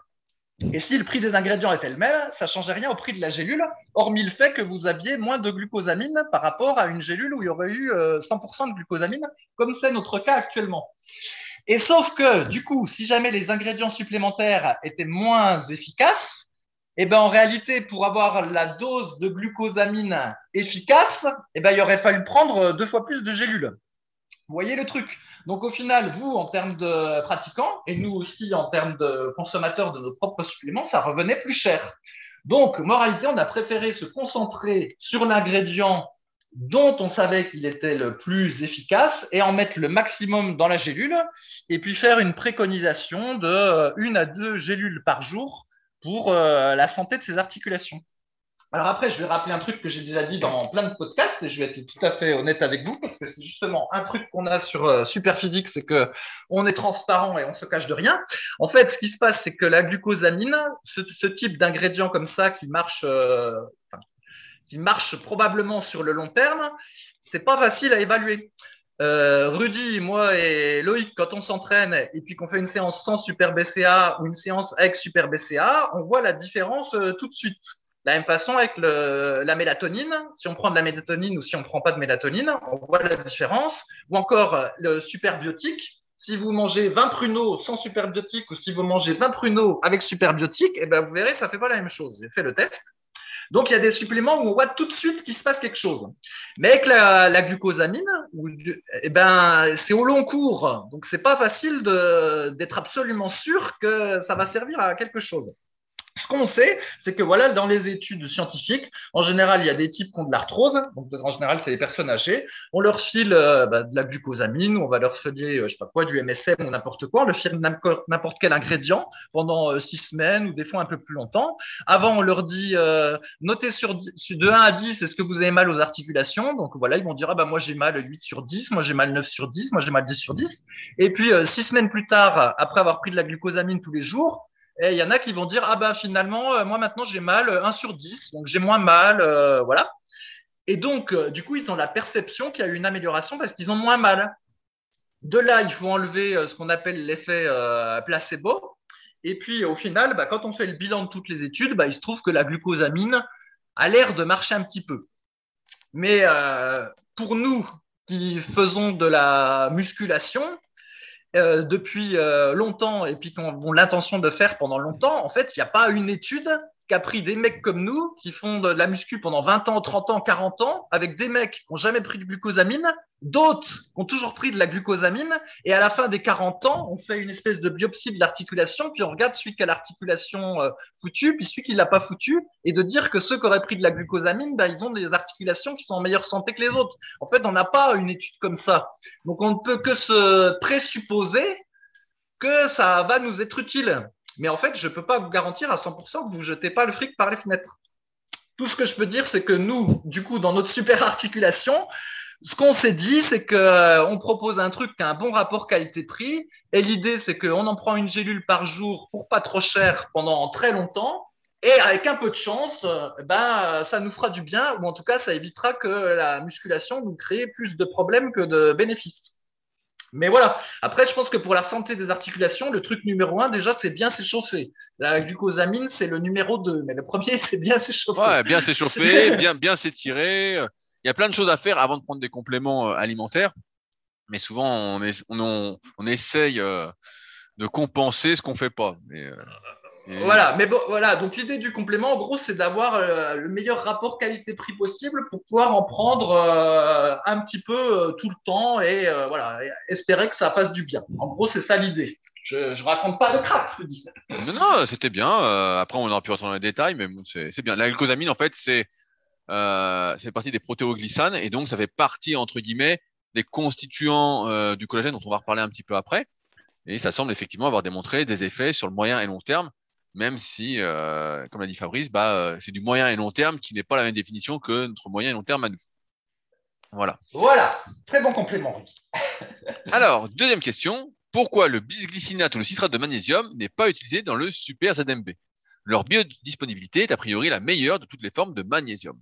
Et si le prix des ingrédients était le même, ça changeait rien au prix de la gélule, hormis le fait que vous aviez moins de glucosamine par rapport à une gélule où il y aurait eu 100% euh, de glucosamine, comme c'est notre cas actuellement. Et sauf que, du coup, si jamais les ingrédients supplémentaires étaient moins efficaces, eh ben, en réalité, pour avoir la dose de glucosamine efficace, eh ben, il aurait fallu prendre deux fois plus de gélules. Vous voyez le truc? Donc au final, vous, en termes de pratiquants, et nous aussi en termes de consommateurs de nos propres suppléments, ça revenait plus cher. Donc, moralité, on a préféré se concentrer sur l'ingrédient dont on savait qu'il était le plus efficace et en mettre le maximum dans la gélule et puis faire une préconisation de une à deux gélules par jour pour euh, la santé de ses articulations. Alors après, je vais rappeler un truc que j'ai déjà dit dans plein de podcasts et je vais être tout à fait honnête avec vous parce que c'est justement un truc qu'on a sur euh, Superphysique, c'est que on est transparent et on se cache de rien. En fait, ce qui se passe, c'est que la glucosamine, ce, type d'ingrédient comme ça qui marche, euh, qui marche probablement sur le long terme, c'est pas facile à évaluer. Euh, Rudy, moi et Loïc, quand on s'entraîne et puis qu'on fait une séance sans super BCA ou une séance avec super BCA, on voit la différence euh, tout de suite. La même façon avec le, la mélatonine, si on prend de la mélatonine ou si on ne prend pas de mélatonine, on voit la différence. Ou encore euh, le superbiotique, si vous mangez 20 pruneaux sans superbiotique ou si vous mangez 20 pruneaux avec superbiotique, eh ben vous verrez, ça fait pas la même chose. J'ai fait le test. Donc, il y a des suppléments où on voit tout de suite qu'il se passe quelque chose. Mais avec la, glucosamine, eh ben, c'est au long cours. Donc, c'est pas facile d'être absolument sûr que ça va servir à quelque chose. Ce qu'on sait, c'est que voilà, dans les études scientifiques, en général, il y a des types qui ont de l'arthrose, donc en général, c'est les personnes âgées. On leur file euh, bah, de la glucosamine, on va leur filer, euh, je sais pas quoi, du MSM ou n'importe quoi, on leur file n'importe quel ingrédient pendant euh, six semaines ou des fois un peu plus longtemps. Avant, on leur dit, notez sur de 1 à 10, est-ce que vous avez mal aux articulations? Donc voilà, ils vont dire, ah bah moi j'ai mal 8 sur 10, moi j'ai mal 9 sur 10, moi j'ai mal 10 sur 10. Et puis, six semaines plus tard, après avoir pris de la glucosamine tous les jours, et il y en a qui vont dire, ah ben finalement, euh, moi maintenant j'ai mal 1 euh, sur 10, donc j'ai moins mal, euh, voilà. Et donc, du coup, ils ont la perception qu'il y a eu une amélioration parce qu'ils ont moins mal. De là, il faut enlever ce qu'on appelle l'effet placebo. Et puis, au final, bah, quand on fait le bilan de toutes les études, bah, il se trouve que la glucosamine a l'air de marcher un petit peu. Mais pour nous qui faisons de la musculation, euh, depuis euh, longtemps et puis qu'on ont l'intention de faire pendant longtemps, en fait, il n'y a pas une étude qui a pris des mecs comme nous qui font de la muscu pendant 20 ans, 30 ans, 40 ans, avec des mecs qui n'ont jamais pris de glucosamine, d'autres qui ont toujours pris de la glucosamine, et à la fin des 40 ans, on fait une espèce de biopsie de l'articulation, puis on regarde celui qui a l'articulation euh, foutue, puis celui qui l'a pas foutue, et de dire que ceux qui auraient pris de la glucosamine, bah, ils ont des articulations qui sont en meilleure santé que les autres. En fait, on n'a pas une étude comme ça. Donc on ne peut que se présupposer que ça va nous être utile. Mais en fait, je ne peux pas vous garantir à 100% que vous ne jetez pas le fric par les fenêtres. Tout ce que je peux dire, c'est que nous, du coup, dans notre super articulation, ce qu'on s'est dit, c'est qu'on euh, propose un truc qui a un bon rapport qualité-prix. Et l'idée, c'est qu'on en prend une gélule par jour pour pas trop cher pendant très longtemps. Et avec un peu de chance, euh, ben, ça nous fera du bien, ou en tout cas, ça évitera que la musculation nous crée plus de problèmes que de bénéfices. Mais voilà. Après, je pense que pour la santé des articulations, le truc numéro un, déjà, c'est bien s'échauffer. La glucosamine, c'est le numéro deux. Mais le premier, *laughs* c'est bien s'échauffer. Ouais, bien s'échauffer, *laughs* bien, bien s'étirer. Il y a plein de choses à faire avant de prendre des compléments euh, alimentaires. mais souvent on, est, on, on essaye euh, de compenser ce qu'on fait pas. Mais, euh, et- Voilà, mais bon, voilà. Donc l'idée du complément, en gros, c'est d'avoir euh, le meilleur rapport qualité-prix possible pour pouvoir en prendre euh, un petit peu euh, tout le temps et voilà, et espérer que ça fasse du bien. En gros, c'est ça l'idée. Je, je raconte pas de crack, je dis. Non, non, c'était bien. Après, on aurait pu rentrer dans les détails, mais bon, c'est bien. La glucosamine, en fait, c'est c'est partie des protéoglycanes et donc ça fait partie entre guillemets des constituants du collagène dont on va reparler un petit peu après. Et ça semble effectivement avoir démontré des effets sur le moyen et long terme, même si, euh, comme l'a dit Fabrice, bah, euh, c'est du moyen et long terme qui n'est pas la même définition que notre moyen et long terme à nous. Voilà. Voilà, très bon complément. *laughs* Alors, deuxième question. Pourquoi le bisglycinate ou le citrate de magnésium n'est pas utilisé dans le super ZMB Leur biodisponibilité est a priori la meilleure de toutes les formes de magnésium.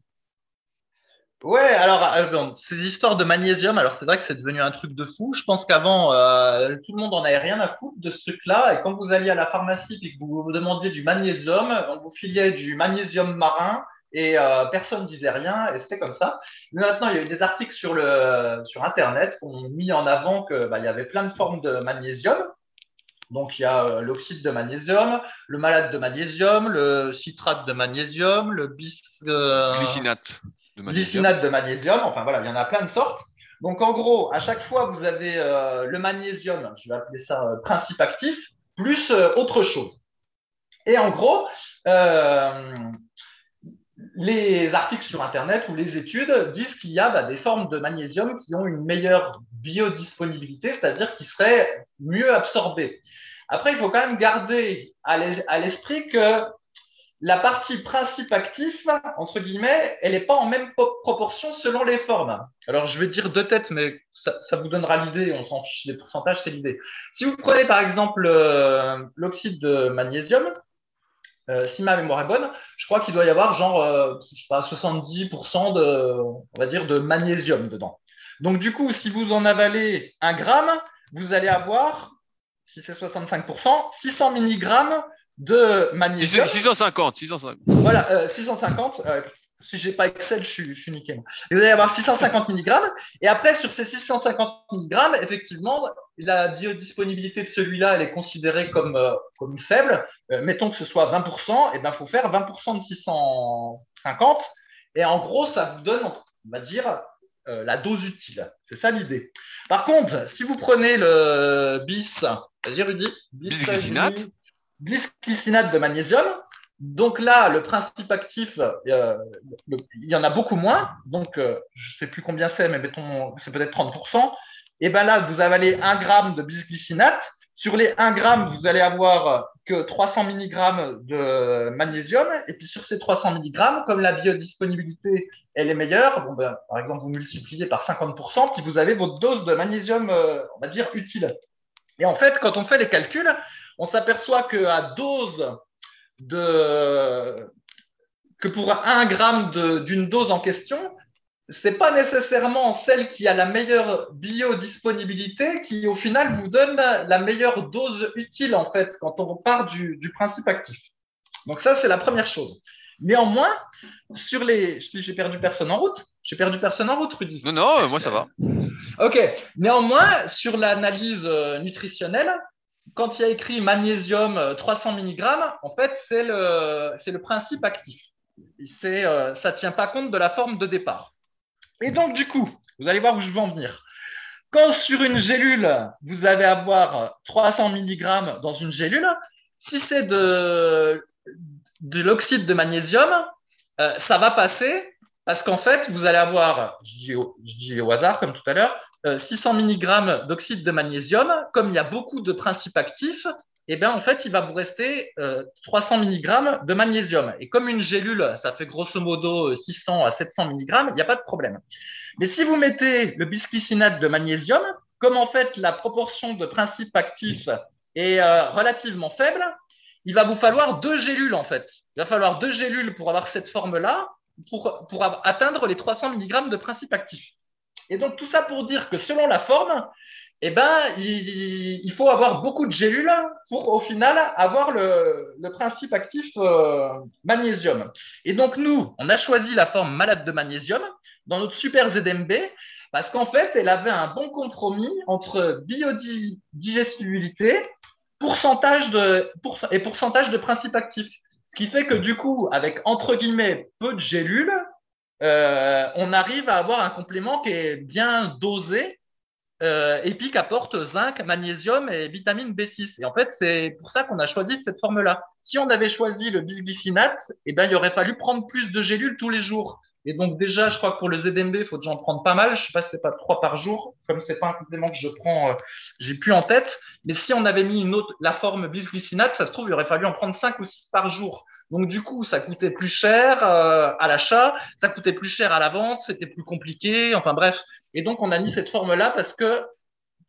Ouais, alors euh, ces histoires de magnésium, alors c'est vrai que c'est devenu un truc de fou. Je pense qu'avant, euh, tout le monde en avait rien à foutre de ce truc-là. Et quand vous alliez à la pharmacie et que vous vous demandiez du magnésium, on vous filait du magnésium marin et euh, personne disait rien et c'était comme ça. Mais maintenant, il y a eu des articles sur le sur Internet qui ont mis en avant que bah, y avait plein de formes de magnésium. Donc il y a euh, l'oxyde de magnésium, le malate de magnésium, le citrate de magnésium, le bis euh, Glycinate de de magnésium, enfin voilà, il y en a plein de sortes. Donc en gros, à chaque fois, vous avez euh, le magnésium, je vais appeler ça euh, principe actif, plus euh, autre chose. Et en gros, euh, les articles sur Internet ou les études disent qu'il y a bah, des formes de magnésium qui ont une meilleure biodisponibilité, c'est-à-dire qui seraient mieux absorbées. Après, il faut quand même garder à l'esprit que la partie principe actif, entre guillemets, elle n'est pas en même po- proportion selon les formes. Alors, je vais dire deux têtes, mais ça, vous donnera l'idée, on s'en fiche des pourcentages, c'est l'idée. Si vous prenez par exemple euh, l'oxyde de magnésium, euh, si ma mémoire est bonne, je crois qu'il doit y avoir genre, euh, je sais pas, 70% de, de magnésium dedans. Donc, du coup, si vous en avalez un gramme, vous allez avoir, si c'est 65%, 600 milligrammes de magnésium. 650, 650. Voilà, euh, 650. euh, si j'ai pas Excel, je suis, je suis moi. Et vous allez avoir 650 mg. Et après, sur ces 650 mg, effectivement, la biodisponibilité de celui-là, elle est considérée comme, euh, comme faible. Euh, mettons que ce soit 20%, et ben faut faire 20% de 650. Et en gros, ça vous donne, on va dire, euh, la dose utile. C'est ça l'idée. Par contre, si vous prenez le bis, vas-y Rudy, Bisglycinate. Bisglycinate de magnésium, donc là, le principe actif, euh, il y en a beaucoup moins. Donc, euh, je ne sais plus combien c'est, mais mettons, c'est peut-être 30%. Et ben là, vous avalez 1 gramme de bisglycinate. Sur les 1 gramme, vous allez avoir que 300 mg de magnésium. Et puis sur ces 300 mg, comme la biodisponibilité, elle est meilleure, bon ben, par exemple, vous multipliez par 50%, puis vous avez votre dose de magnésium, euh, on va dire, utile. Et en fait, quand on fait les calculs, on s'aperçoit qu'à dose de que pour un gramme d'une dose en question, c'est pas nécessairement celle qui a la meilleure biodisponibilité qui au final vous donne la meilleure dose utile en fait quand on part du, du principe actif. Donc ça c'est la première chose. Néanmoins, sur les, si j'ai perdu personne en route, j'ai perdu personne en route, Rudy. Non, non, moi ça va. Ok. Néanmoins, sur l'analyse euh, nutritionnelle, quand il y a écrit magnésium euh, 300 mg, en fait, c'est le, le principe actif. Euh, ça ne tient pas compte de la forme de départ. Et donc, du coup, vous allez voir où je veux en venir. Quand sur une gélule, vous allez avoir 300 mg dans une gélule, si c'est de, de l'oxyde de magnésium, euh, ça va passer parce qu'en fait, vous allez avoir, je dis au, hasard comme tout à l'heure, euh, 600 mg d'oxyde de magnésium. Comme il y a beaucoup de principes actifs, eh bien, en fait, il va vous rester euh, 300 mg de magnésium. Et comme une gélule, ça fait grosso modo 600 à 700 mg, il n'y a pas de problème. Mais si vous mettez le bisglycinate de magnésium, comme en fait la proportion de principes actifs est euh, relativement faible, il va vous falloir deux gélules en fait. Il va falloir deux gélules pour avoir cette forme-là, pour, pour atteindre les 300 mg de principe actif. Et donc tout ça pour dire que selon la forme, eh ben, il, faut avoir beaucoup de gélules pour au final avoir le, principe actif euh, magnésium. Et donc nous, on a choisi la forme malade de magnésium dans notre super ZMB Parce qu'en fait, elle avait un bon compromis entre biodigestibilité pourcentage de, et pourcentage de principes actifs. Ce qui fait que du coup, avec entre guillemets peu de gélules, euh, on arrive à avoir un complément qui est bien dosé euh, et puis qui apporte zinc, magnésium et vitamine B6. Et en fait, c'est pour ça qu'on a choisi cette forme-là. Si on avait choisi le bisglycinate, eh ben, il aurait fallu prendre plus de gélules tous les jours. Et donc déjà, je crois que pour le ZMB, il faut déjà en prendre pas mal. Je sais pas si c'est pas trois par jour, comme c'est pas un complément que je prends, euh, j'ai plus en tête. Mais si on avait mis une autre, la forme bisglycinate, ça se trouve, il aurait fallu en prendre cinq ou six par jour. Donc du coup, ça coûtait plus cher euh, à l'achat, ça coûtait plus cher à la vente, c'était plus compliqué. Enfin bref. Et donc on a mis cette forme-là parce que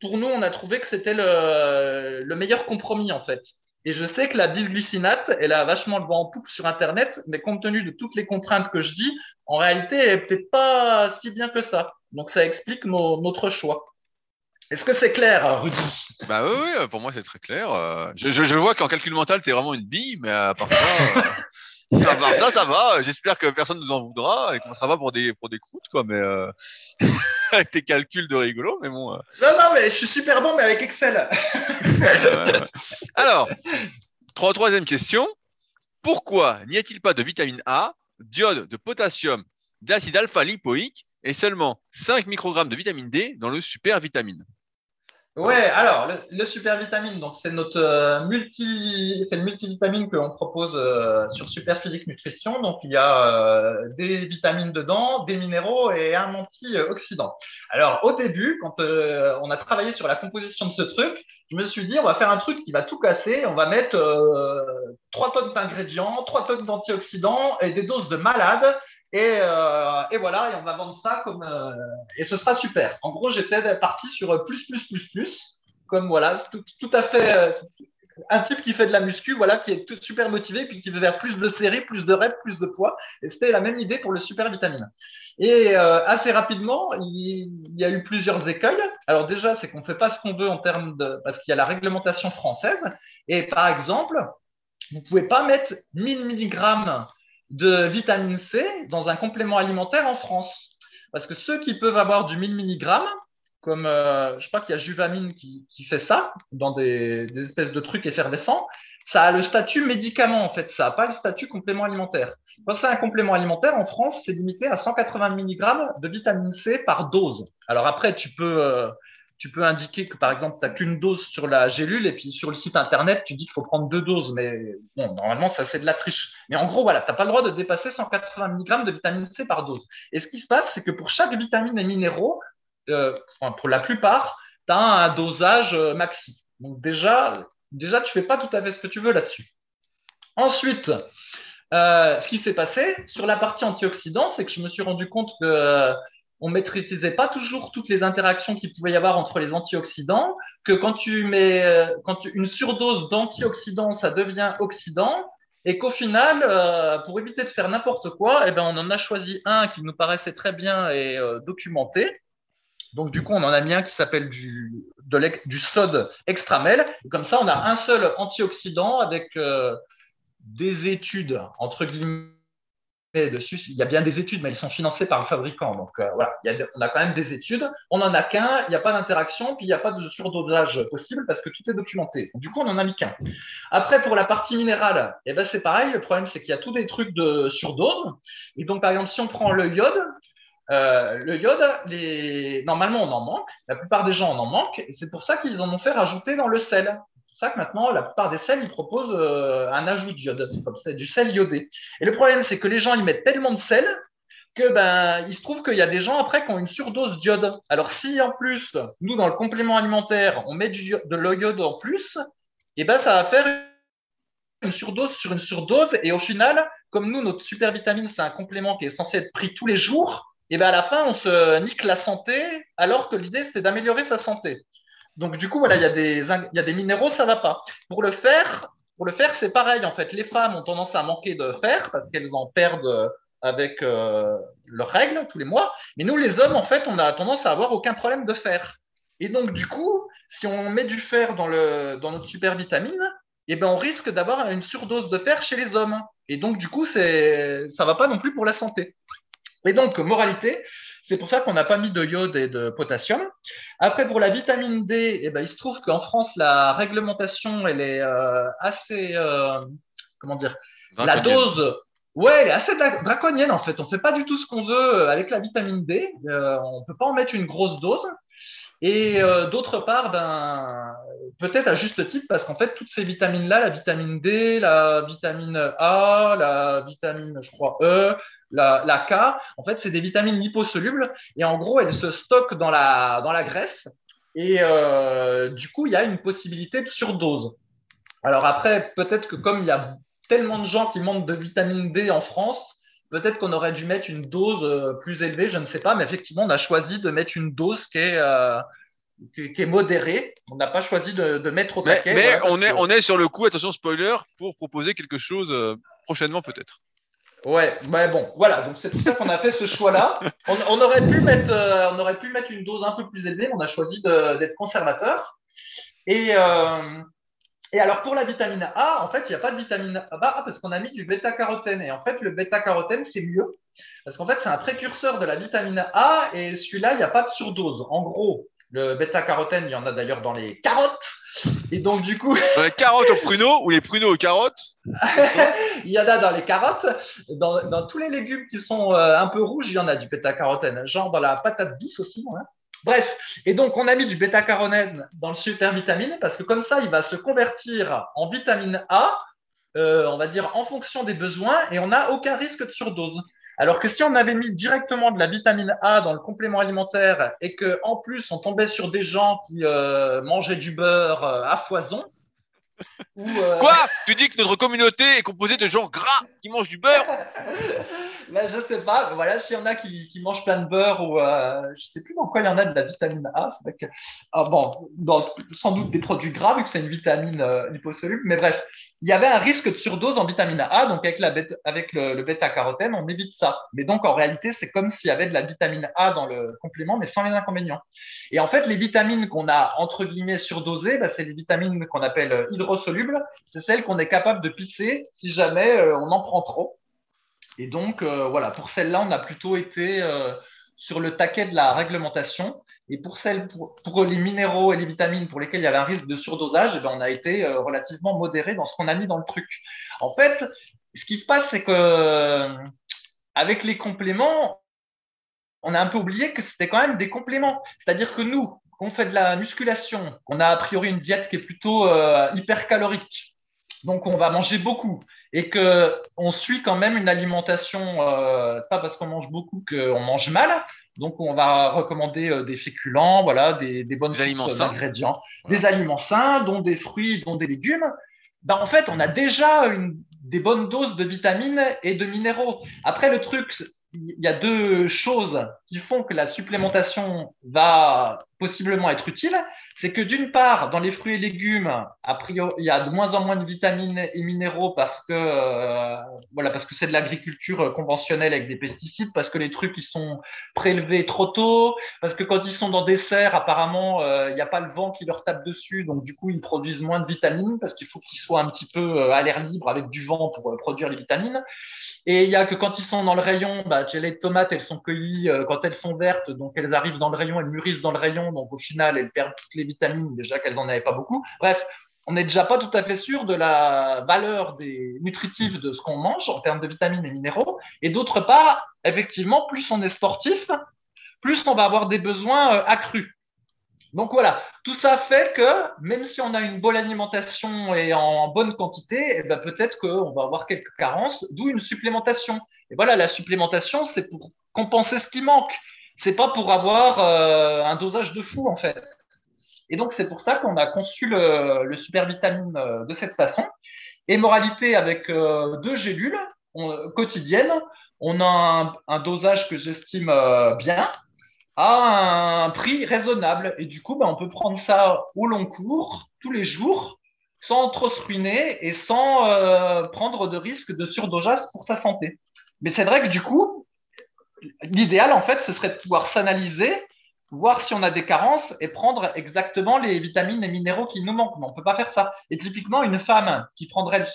pour nous, on a trouvé que c'était le, le meilleur compromis en fait. Et je sais que la bisglycinate, elle a vachement le vent en poupe sur Internet, mais compte tenu de toutes les contraintes que je dis, en réalité, elle est peut-être pas si bien que ça. Donc ça explique notre choix. Est-ce que c'est clair, Rudy? Bah oui, oui, pour moi c'est très clair. Euh, je, je, je vois qu'en calcul mental, t'es vraiment une bille, mais à part ça, euh, à part *laughs* ça, ça va. J'espère que personne nous en voudra et qu'on sera pas pour des pour des croûtes, quoi. Mais euh... *laughs* avec tes calculs de rigolo, mais bon. euh. Non, non, mais je suis super bon, mais avec Excel. Alors, trois- troisième question. Pourquoi n'y a-t-il pas de vitamine A, d'iode, de potassium, d'acide alpha-lipoïque et seulement 5 microgrammes de vitamine D dans le super vitamine Ouais, alors le, le super vitamine, donc c'est notre euh, multi, c'est le multivitamine que l'on propose euh, sur Super Physique Nutrition. Donc il y a euh, des vitamines dedans, des minéraux et un antioxydant. Alors au début, quand euh, on a travaillé sur la composition de ce truc, je me suis dit on va faire un truc qui va tout casser. On va mettre euh, 3 tonnes d'ingrédients, 3 tonnes d'antioxydants et des doses de malades. Et, euh, et voilà, et on va vendre ça comme euh, et ce sera super. En gros, j'étais parti sur plus plus plus plus, comme voilà, tout, tout à fait euh, un type qui fait de la muscu, voilà, qui est tout super motivé, puis qui veut faire plus de séries, plus de reps, plus de poids. Et c'était la même idée pour le super vitamine. Et euh, assez rapidement, il, il y a eu plusieurs écueils. Alors déjà, c'est qu'on ne fait pas ce qu'on veut en termes de, parce qu'il y a la réglementation française. Et par exemple, vous pouvez pas mettre 1000 mg de vitamine C dans un complément alimentaire en France. Parce que ceux qui peuvent avoir du 1000 mg, comme euh, je crois qu'il y a Juvamine qui, qui fait ça dans des, des, espèces de trucs effervescents, ça a le statut médicament en fait, ça pas le statut complément alimentaire. Quand c'est un complément alimentaire en France, c'est limité à 180 mg de vitamine C par dose. Alors après, tu peux euh, tu peux indiquer que par exemple, tu n'as qu'une dose sur la gélule et puis sur le site internet, tu dis qu'il faut prendre deux doses. Mais bon, normalement, ça c'est de la triche. Mais en gros, voilà, tu n'as pas le droit de dépasser 180 mg de vitamine C par dose. Et ce qui se passe, c'est que pour chaque vitamine et minéraux, euh, enfin, pour la plupart, tu as un dosage euh, maxi. Donc déjà, déjà, tu fais pas tout à fait ce que tu veux là-dessus. Ensuite, euh, ce qui s'est passé sur la partie antioxydant, c'est que je me suis rendu compte que on maîtrisait pas toujours toutes les interactions qu'il pouvait y avoir entre les antioxydants, que quand tu mets euh, quand une surdose d'antioxydants, ça devient oxydant, et qu'au final, euh, pour éviter de faire n'importe quoi, eh ben, on en a choisi un qui nous paraissait très bien et euh, documenté. Donc du coup, on en a mis un qui s'appelle du, de du sod extramel. Comme ça, on a un seul antioxydant avec des études, entre guillemets, dessus. Il y a bien des études, mais elles sont financées par le fabricant. Donc euh, voilà, il on a quand même des études. On n'en a qu'un, il n'y a pas d'interaction, puis il n'y a pas de surdosage possible parce que tout est documenté. Du coup, on en a mis qu'un. Après, pour la partie minérale, eh ben, c'est pareil. Le problème, c'est qu'il y a tous des trucs de surdose. Et donc, par exemple, si on prend le iode, euh, le iode, les... normalement, on en manque. La plupart des gens en en manquent. Et c'est pour ça qu'ils en ont fait rajouter dans le sel. C'est ça que maintenant, la plupart des sels, ils proposent euh, un ajout d'iode. C'est comme du sel iodé. Et le problème, c'est que les gens, ils mettent tellement de sel que ben, se trouve qu'il y a des gens après qui ont une surdose d'iode. Alors si en plus, nous, dans le complément alimentaire, on met du, de l'iode en plus, et ben, ça va faire une surdose sur une surdose. Et au final, comme nous, notre super vitamine, c'est un complément qui est censé être pris tous les jours, et ben à la fin, on se nique la santé, alors que l'idée, c'était d'améliorer sa santé. Donc, du coup, voilà, il y, a des, y a des minéraux, ça va pas. Pour le fer, pour le fer, c'est pareil. En fait, les femmes ont tendance à manquer de fer parce qu'elles en perdent avec euh, leurs règles tous les mois. Mais nous, les hommes, en fait, on a tendance à avoir aucun problème de fer. Et donc, du coup, si on met du fer dans, le, dans notre super vitamine, eh ben, on risque d'avoir une surdose de fer chez les hommes. Et donc, du coup, ça va pas non plus pour la santé. Et donc, moralité, C'est pour ça qu'on n'a pas mis de iode et de potassium. Après, pour la vitamine D, eh ben, il se trouve qu'en France, la réglementation, elle est euh, assez, euh, comment dire, la dose, ouais, elle est assez draconienne en fait. On fait pas du tout ce qu'on veut avec la vitamine D. Euh, on peut pas en mettre une grosse dose. Et euh, d'autre part, ben, peut-être à juste titre, parce qu'en fait, toutes ces vitamines-là, la vitamine D, la vitamine A, la vitamine, je crois, E, la, la K, en fait, c'est des vitamines liposolubles. Et en gros, elles se stockent dans la, dans la graisse. Et euh, du coup, il y a une possibilité de surdose. Alors après, peut-être que comme il y a tellement de gens qui manquent de vitamine D en France, Peut-être qu'on aurait dû mettre une dose euh, plus élevée, je ne sais pas, mais effectivement, on a choisi de mettre une dose qui est, euh, qui, est modérée. On n'a pas choisi de, mettre au mais, Mais on, est, on est sur le coup, attention spoiler, pour proposer quelque chose prochainement peut-être. Ouais, mais bon, voilà, donc c'est pour ça qu'on a fait ce choix-là. On, aurait pu mettre, on aurait pu mettre une dose un peu plus élevée, mais on a choisi d'être conservateur. Et, et alors pour la vitamine A, en fait, il n'y a pas de vitamine A parce qu'on a mis du bêta-carotène. Et en fait, le bêta-carotène, c'est mieux parce qu'en fait, c'est un précurseur de la vitamine A et celui-là, il n'y a pas de surdose. En gros, le bêta-carotène, il y en a d'ailleurs dans les carottes. Et donc, du coup. Dans les carottes aux pruneaux ou les pruneaux aux carottes *laughs* Il y en a dans les carottes. Dans, tous les légumes qui sont euh, un peu rouges, il y en a du bêta-carotène. Genre dans la patate douce aussi. Hein. Bref, et donc on a mis du bêta-carotène dans le supervitamine parce que comme ça, il va se convertir en vitamine A, euh, on va dire en fonction des besoins, et on n'a aucun risque de surdose. Alors que si on avait mis directement de la vitamine A dans le complément alimentaire et que en plus on tombait sur des gens qui euh, mangeaient du beurre euh, à foison, Quoi? Tu dis que notre communauté est composée de gens gras qui mangent du beurre? *laughs* ben, Je sais pas. Voilà, s'il y en a qui, qui, mangent plein de beurre ou euh, je sais plus dans quoi il y en a de la vitamine A. Que, ah, bon, dans, sans doute des produits gras vu que c'est une vitamine euh, liposoluble. Mais bref, il y avait un risque de surdose en vitamine A. Donc avec, la avec le, bêta-carotène, on évite ça. Mais donc en réalité, c'est comme s'il y avait de la vitamine A dans le complément, mais sans les inconvénients. Et en fait, les vitamines qu'on a entre guillemets surdosées, ben, c'est les vitamines qu'on appelle hydrosolubles. C'est celles qu'on est capable de pisser si jamais euh, on en prend trop. Et donc, euh, voilà, pour celles-là, on a plutôt été euh, sur le taquet de la réglementation. Et pour, celles, pour, les minéraux et les vitamines pour lesquels il y avait un risque de surdosage, eh ben, on a été euh, relativement modéré dans ce qu'on a mis dans le truc. En fait, ce qui se passe, c'est que avec les compléments, on a un peu oublié que c'était quand même des compléments. C'est-à-dire que nous, qu'on fait de la musculation, qu'on a a priori une diète qui est plutôt hypercalorique, donc on va manger beaucoup et que on suit quand même une alimentation. Euh, c'est pas parce qu'on mange beaucoup qu'on mange mal. Donc on va recommander euh, des féculents, voilà, des, des bonnes des ingrédients, des aliments sains, dont des fruits, dont des légumes. Ben, en fait, on a déjà une, des bonnes doses de vitamines et de minéraux. Après, le truc, il y a deux choses qui font que la supplémentation va possiblement être utile. C'est que d'une part, dans les fruits et légumes, a priori, il y a de moins en moins de vitamines et minéraux parce que euh, voilà, parce que c'est de l'agriculture conventionnelle avec des pesticides, parce que les trucs ils sont prélevés trop tôt, parce que quand ils sont dans des serres, apparemment, euh, il n'y a pas le vent qui leur tape dessus, donc du coup ils produisent moins de vitamines parce qu'il faut qu'ils soient un petit peu euh, à l'air libre avec du vent pour produire les vitamines. Et il y a que quand ils sont dans le rayon, bah, les tomates, elles sont cueillies euh, quand elles sont vertes, donc elles arrivent dans le rayon, elles mûrissent dans le rayon, donc au final, elles perdent toutes les vitamines, déjà qu'elles n'en avaient pas beaucoup. Bref, on n'est déjà pas tout à fait sûr de la valeur des nutritive de ce qu'on mange en termes de vitamines et minéraux. Et d'autre part, effectivement, plus on est sportif, plus on va avoir des besoins euh, accrus. Donc voilà, tout ça fait que même si on a une bonne alimentation et en bonne quantité, eh ben peut-être qu'on va avoir quelques carences, d'où une supplémentation. Et voilà, la supplémentation, c'est pour compenser ce qui manque. C'est pas pour avoir euh, un dosage de fou en fait. Et donc c'est pour ça qu'on a conçu le, le super vitamine euh, de cette façon. Et moralité avec euh, deux gélules quotidiennes, on a un, un dosage que j'estime bien, à un prix raisonnable. Et du coup, bah, on peut prendre ça au long cours, tous les jours, sans trop se ruiner et sans euh, prendre de risque de surdosage pour sa santé. Mais c'est vrai que du coup, l'idéal, en fait, ce serait de pouvoir s'analyser, voir si on a des carences et prendre exactement les vitamines et minéraux qui nous manquent. Mais on ne peut pas faire ça. Et typiquement, une femme qui prendrait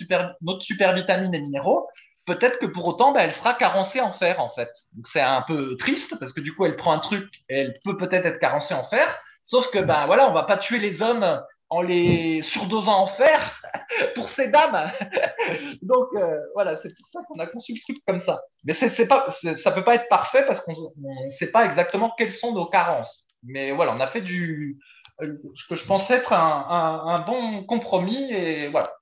notre super vitamines et minéraux, peut-être que pour autant, bah, elle sera carencée en fer, en fait. Donc c'est un peu triste, parce que du coup, elle prend un truc et elle peut peut-être être carencée en fer. Sauf que, ben voilà, on va pas tuer les hommes en les surdosant en fer *laughs* pour ces dames. *laughs* Donc euh, voilà, c'est pour ça qu'on a conçu le truc comme ça. Mais c'est, pas, ça peut pas être parfait parce qu'on ne sait pas exactement quelles sont nos carences. Mais voilà, on a fait du euh, ce que je pense être un, un, bon compromis et voilà.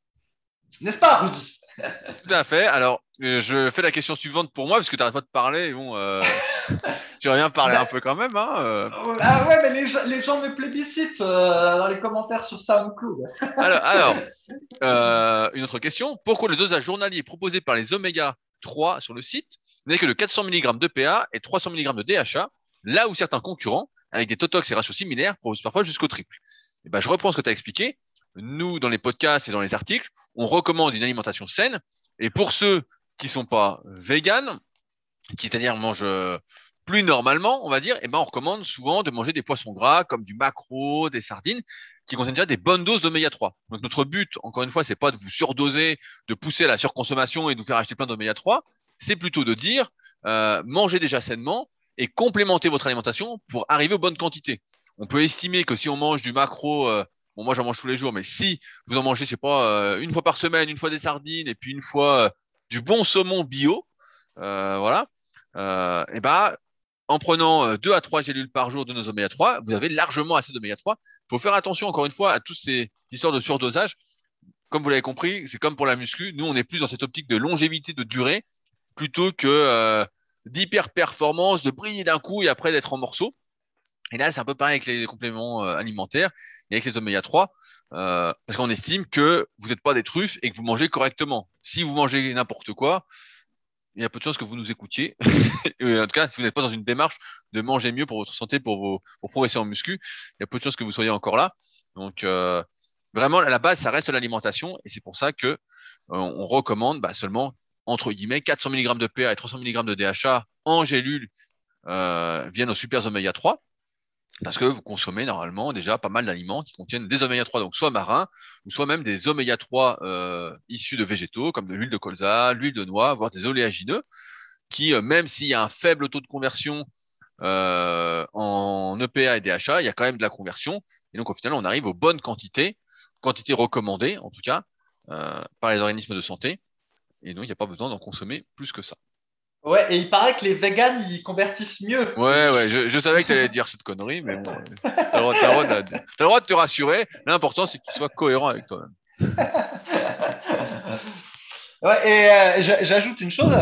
N'est-ce pas, Rudy? Tout à fait. Alors, je fais la question suivante pour moi, parce que tu n'arrêtes pas de parler. Bon, euh, *laughs* tu reviens parler un peu quand même. Hein, euh. Ah ouais, mais les, les, gens me plébiscitent dans les commentaires sur SoundCloud. *laughs* alors, alors une autre question. Pourquoi le dosage journalier proposé par les Oméga 3 sur le site n'est que de 400 mg de PA et 300 mg de DHA, là où certains concurrents, avec des totox et ratios similaires, proposent parfois jusqu'au triple? Et eh ben, Je reprends ce que tu as expliqué nous, dans les podcasts et dans les articles, on recommande une alimentation saine. Et pour ceux qui sont pas véganes, qui c'est-à-dire mangent euh, plus normalement, on va dire, eh ben on recommande souvent de manger des poissons gras comme du maquereau, des sardines, qui contiennent déjà des bonnes doses d'oméga 3. Donc notre but, encore une fois, c'est pas de vous surdoser, de pousser à la surconsommation et de vous faire acheter plein d'oméga 3. C'est plutôt de dire euh, mangez déjà sainement et complémentez votre alimentation pour arriver aux bonnes quantités. On peut estimer que si on mange du maquereau euh, Bon, moi, j'en mange tous les jours, mais si vous en mangez, je sais pas, euh, une fois par semaine, une fois des sardines et puis une fois euh, du bon saumon bio, euh, voilà, et ben, en prenant 2 à 3 gélules par jour de nos oméga 3, vous avez largement assez d'oméga 3. Il faut faire attention, encore une fois, à toutes ces histoires de surdosage. Comme vous l'avez compris, c'est comme pour la muscu. Nous, on est plus dans cette optique de longévité, de durée, plutôt que performance, de briller d'un coup et après d'être en morceaux. Et là, c'est un peu pareil avec les compléments euh, alimentaires et avec les oméga 3, euh, parce qu'on estime que vous n'êtes pas des truffes et que vous mangez correctement. Si vous mangez n'importe quoi, il y a peu de chances que vous nous écoutiez. *laughs* en tout cas, si vous n'êtes pas dans une démarche de manger mieux pour votre santé, pour, vos, pour progresser en muscu, il y a peu de chances que vous soyez encore là. Donc, euh, vraiment, à la base, ça reste l'alimentation et c'est pour ça que euh, on recommande bah, seulement entre guillemets 400 mg de PA et 300 mg de DHA en gélule euh, viennent aux super oméga 3 parce que vous consommez normalement déjà pas mal d'aliments qui contiennent des oméga 3, donc soit marins, ou soit même des oméga 3 euh, issus de végétaux, comme de l'huile de colza, l'huile de noix, voire des oléagineux, qui, euh, même s'il y a un faible taux de conversion euh, en EPA et DHA, il y a quand même de la conversion, et donc au final, on arrive aux bonnes quantités, quantités recommandées en tout cas, euh, par les organismes de santé, et donc il n'y a pas besoin d'en consommer plus que ça. Ouais, et il paraît que les vegans, ils convertissent mieux. Ouais, ouais, je, je savais que tu allais dire cette connerie, mais bon, t'as le, droit, as le, droit de, as le droit de te rassurer. L'important, c'est que tu sois cohérent avec toi-même. *laughs* ouais, et euh, j'ajoute une chose.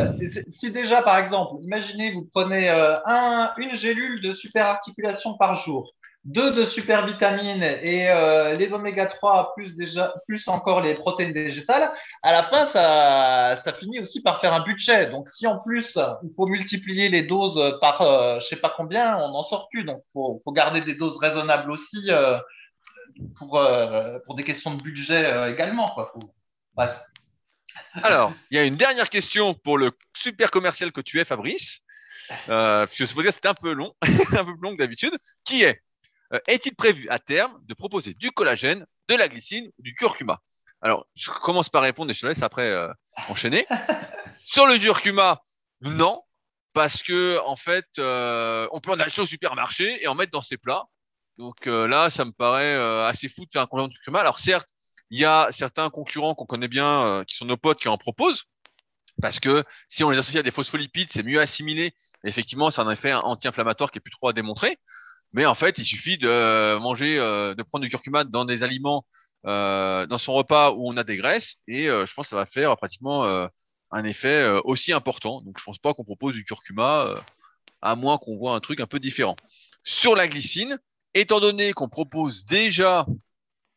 Si déjà, par exemple, imaginez, vous prenez euh, un, une gélule de superarticulation par jour, deux de super vitamines et euh, les oméga 3 plus déjà plus encore les protéines végétales, à la fin ça finit aussi par faire un budget. Donc si en plus il faut multiplier les doses par euh, je sais pas combien, on n'en sort plus. Donc faut faut garder des doses raisonnables aussi euh, pour euh, pour des questions de budget également quoi. Alors, il y a une dernière question pour le super commercial que tu es Fabrice. Je suppose que c'était un peu long, *laughs* un peu plus long que d'habitude, qui est est-il prévu à terme de proposer du collagène, de la glycine ou du curcuma? Alors, je commence par répondre et je te laisse après euh, enchaîner. *laughs* Sur le curcuma, non, parce que en fait, euh, on peut en acheter au supermarché et en mettre dans ses plats. Donc euh, là, ça me paraît euh, assez fou de faire un complément de curcuma. Alors certes, il y a certains concurrents qu'on connaît bien, qui sont nos potes, qui en proposent. Parce que si on les associe à des phospholipides, c'est mieux assimilé. Et effectivement, c'est un effet anti-inflammatoire qui est plus trop à démontrer. Mais en fait, il suffit de manger, euh, de prendre du curcuma dans des aliments, euh, dans son repas où on a des graisses, et euh, je pense que ça va faire pratiquement un effet aussi important. Donc, je pense pas qu'on propose du curcuma, à moins qu'on voit un truc un peu différent. Sur la glycine, étant donné qu'on propose déjà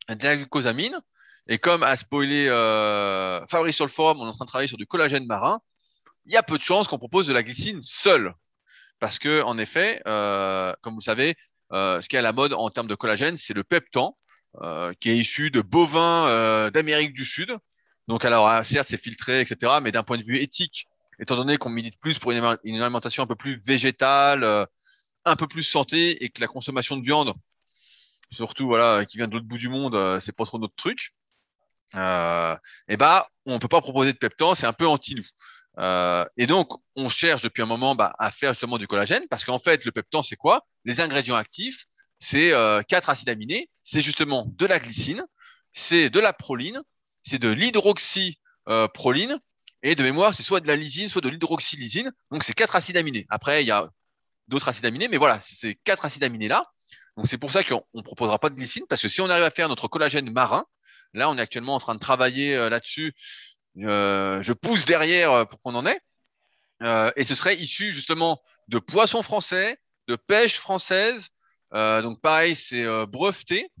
de la glucosamine, et comme a spoilé euh, Fabrice sur le forum, on est en train de travailler sur du collagène marin, il y a peu de chances qu'on propose de la glycine seule parce que en effet, euh, comme vous savez, euh, ce qui est à la mode en termes de collagène, c'est le peptan, euh, qui est issu de bovins d'Amérique du Sud. Donc alors, ah, certes, c'est filtré, etc., mais d'un point de vue éthique, étant donné qu'on milite plus pour une, alimentation un peu plus végétale, un peu plus santé, et que la consommation de viande, surtout voilà, qui vient de l'autre bout du monde, c'est pas trop notre truc. Euh, et bah, on peut pas proposer de peptan, c'est un peu anti nous. Euh, et donc, on cherche depuis un moment bah, à faire justement du collagène parce qu'en fait, le peptan, c'est quoi? Les ingrédients actifs, c'est euh, quatre acides aminés. C'est justement de la glycine, c'est de la proline, c'est de l'hydroxyproline et de mémoire, c'est soit de la lysine, soit de l'hydroxylysine. Donc, c'est quatre acides aminés. Après, il y a d'autres acides aminés, mais voilà, c'est ces quatre acides aminés là. Donc, c'est pour ça qu'on ne proposera pas de glycine parce que si on arrive à faire notre collagène marin, là, on est actuellement en train de travailler euh, là-dessus je pousse derrière euh, pour qu'on en ait. Euh, et ce serait issu justement de poissons français, de pêche française. donc pareil, c'est breveté.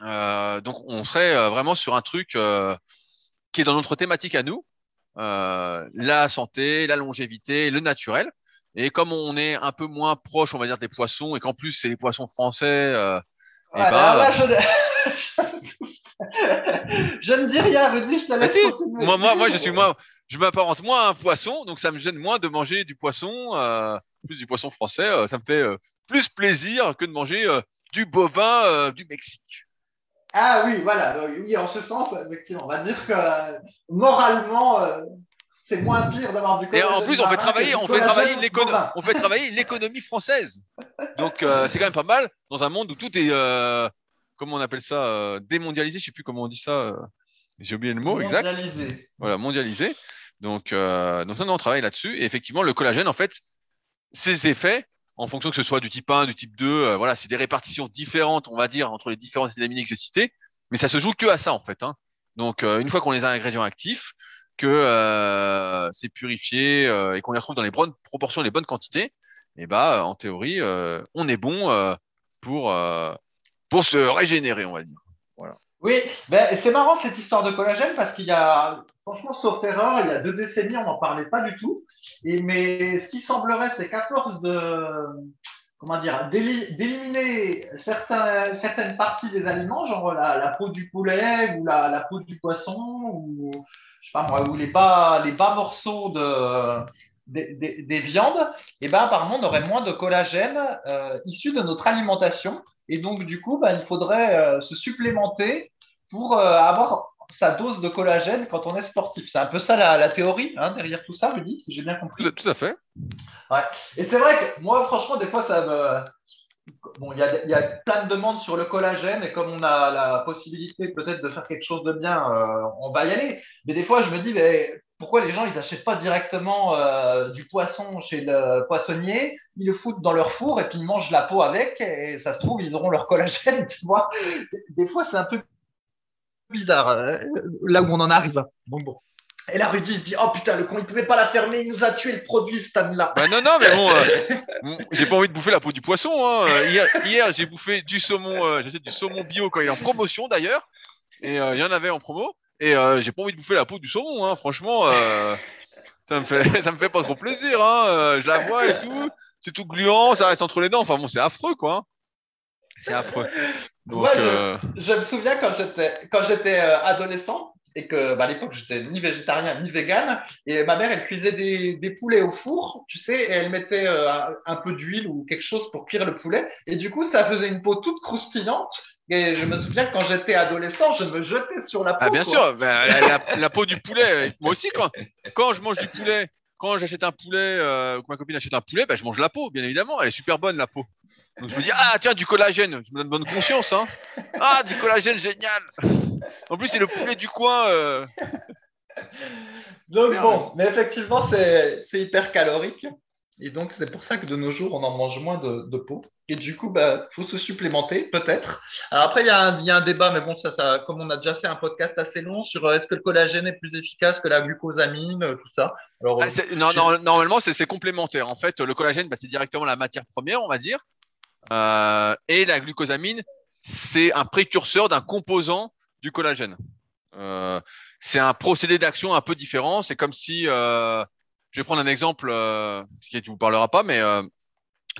donc on serait vraiment sur un truc qui est dans notre thématique à nous, la santé, la longévité, le naturel. Et comme on est un peu moins proche, on va dire, des poissons, et qu'en plus c'est les poissons français, euh, et bah, je *laughs* ne dis rien, Rudy, je te laisse Moi, moi, moi, je suis moi, je m'apparente moins à un poisson, donc ça me gêne moins de manger du poisson, euh, plus du poisson français. Euh, ça me fait euh, plus plaisir que de manger du bovin du Mexique. Ah oui, voilà. Oui, en ce sens, effectivement, on va dire que moralement, c'est moins pire d'avoir du. Et en plus, on fait travailler, on fait travailler l'économie, on fait travailler l'économie française. Donc, c'est quand même pas mal dans un monde où tout est comment on appelle ça euh, démondialisé, je sais plus comment on dit ça. Euh, j'ai oublié le mot exact. Mondialisé. Voilà, mondialisé. Donc, euh, donc on travaille là-dessus. Et effectivement, le collagène, en fait, ses effets, en fonction que ce soit du type 1, du type 2, euh, voilà, c'est des répartitions différentes, on va dire, entre les différents acides aminés que j'ai cités. Mais ça se joue que à ça, en fait. Hein. Donc, une fois qu'on les a ingrédients actifs, que c'est purifié et qu'on les retrouve dans les bonnes proportions, les bonnes quantités, et bah, en théorie, on est bon pour pour se régénérer, on va dire. Oui, ben, c'est marrant cette histoire de collagène parce qu'il y a, franchement, sauf erreur, il y a deux décennies, on n'en parlait pas du tout. Et, mais ce qui semblerait, c'est qu'à force de, comment dire, d'éliminer certaines parties des aliments, genre la, peau du poulet ou la, peau du poisson ou, je sais pas moi, ou les bas, les bas morceaux de, des, viandes, et eh ben apparemment on aurait moins de collagène euh, issu de notre alimentation et donc, du coup, bah, il faudrait euh, se supplémenter pour euh, avoir sa dose de collagène quand on est sportif. C'est un peu ça la, théorie hein, derrière tout ça, dis, si j'ai bien compris. Tout à fait. Ouais. Et c'est vrai que moi, franchement, des fois, ça me. Bon, il y a, y a, plein de demandes sur le collagène et comme on a la possibilité peut-être de faire quelque chose de bien, euh, on va y aller. Mais des fois, je me dis, mais pourquoi les gens ils n'achètent pas directement euh, du poisson chez le poissonnier, ils le foutent dans leur four et puis ils mangent la peau avec et ça se trouve ils auront leur collagène, *laughs* tu vois. Des fois c'est un peu bizarre euh, là où on en arrive. Bon bon. Et là, Rudy il dit Oh putain, le con, il pouvait pas la fermer, il nous a tué le produit, cette âme-là. Bah non, non, mais bon, euh, *laughs* j'ai pas envie de bouffer la peau du poisson. Hein. Hier, hier j'ai bouffé du saumon, j'ai du saumon bio quand il est en promotion d'ailleurs. Et il y en avait en promo. Et euh, j'ai pas envie de bouffer la peau du saumon, hein. franchement. Euh, ça me fait, *laughs* ça me fait pas trop plaisir. Hein. Euh, je la vois et tout. C'est tout gluant, ça reste entre les dents. Enfin bon, c'est affreux, quoi. Hein. C'est affreux. Donc, Moi, je, euh, je, me souviens quand j'étais, quand j'étais adolescent et que bah, à l'époque j'étais ni végétarien ni vegan et ma mère elle cuisait des, des poulets au four, tu sais, et elle mettait un, un peu d'huile ou quelque chose pour cuire le poulet et du coup ça faisait une peau toute croustillante et je me souviens que quand j'étais adolescent, je me jetais sur la ah, peau. Ah, bien sûr, ben, *laughs* la, peau du poulet. Moi aussi, quand, quand je mange du poulet, quand j'achète un poulet, euh, ou que ma copine achète un poulet, ben, je mange la peau, bien évidemment. Elle est super bonne, la peau. Donc je me dis, ah tiens, du collagène. Je me donne bonne conscience. Hein. Ah, du collagène, génial. En plus, c'est le poulet du coin. Euh... Donc bon, mais effectivement, c'est hyper calorique. Et donc, c'est pour ça que de nos jours, on en mange moins de, de peau. Et du coup, bah, faut se supplémenter, peut-être. Alors après, il y, a un, y a un débat, mais bon, ça, ça, comme on a déjà fait un podcast assez long sur euh, est-ce que le collagène est plus efficace que la glucosamine, euh, tout ça. Alors, ah, non, non, normalement, c'est complémentaire. En fait, le collagène, bah, c'est directement la matière première, on va dire. Euh, et la glucosamine, c'est un précurseur d'un composant du collagène. Euh, c'est un procédé d'action un peu différent. C'est comme si, euh, je vais prendre un exemple qui ne vous parlera pas, mais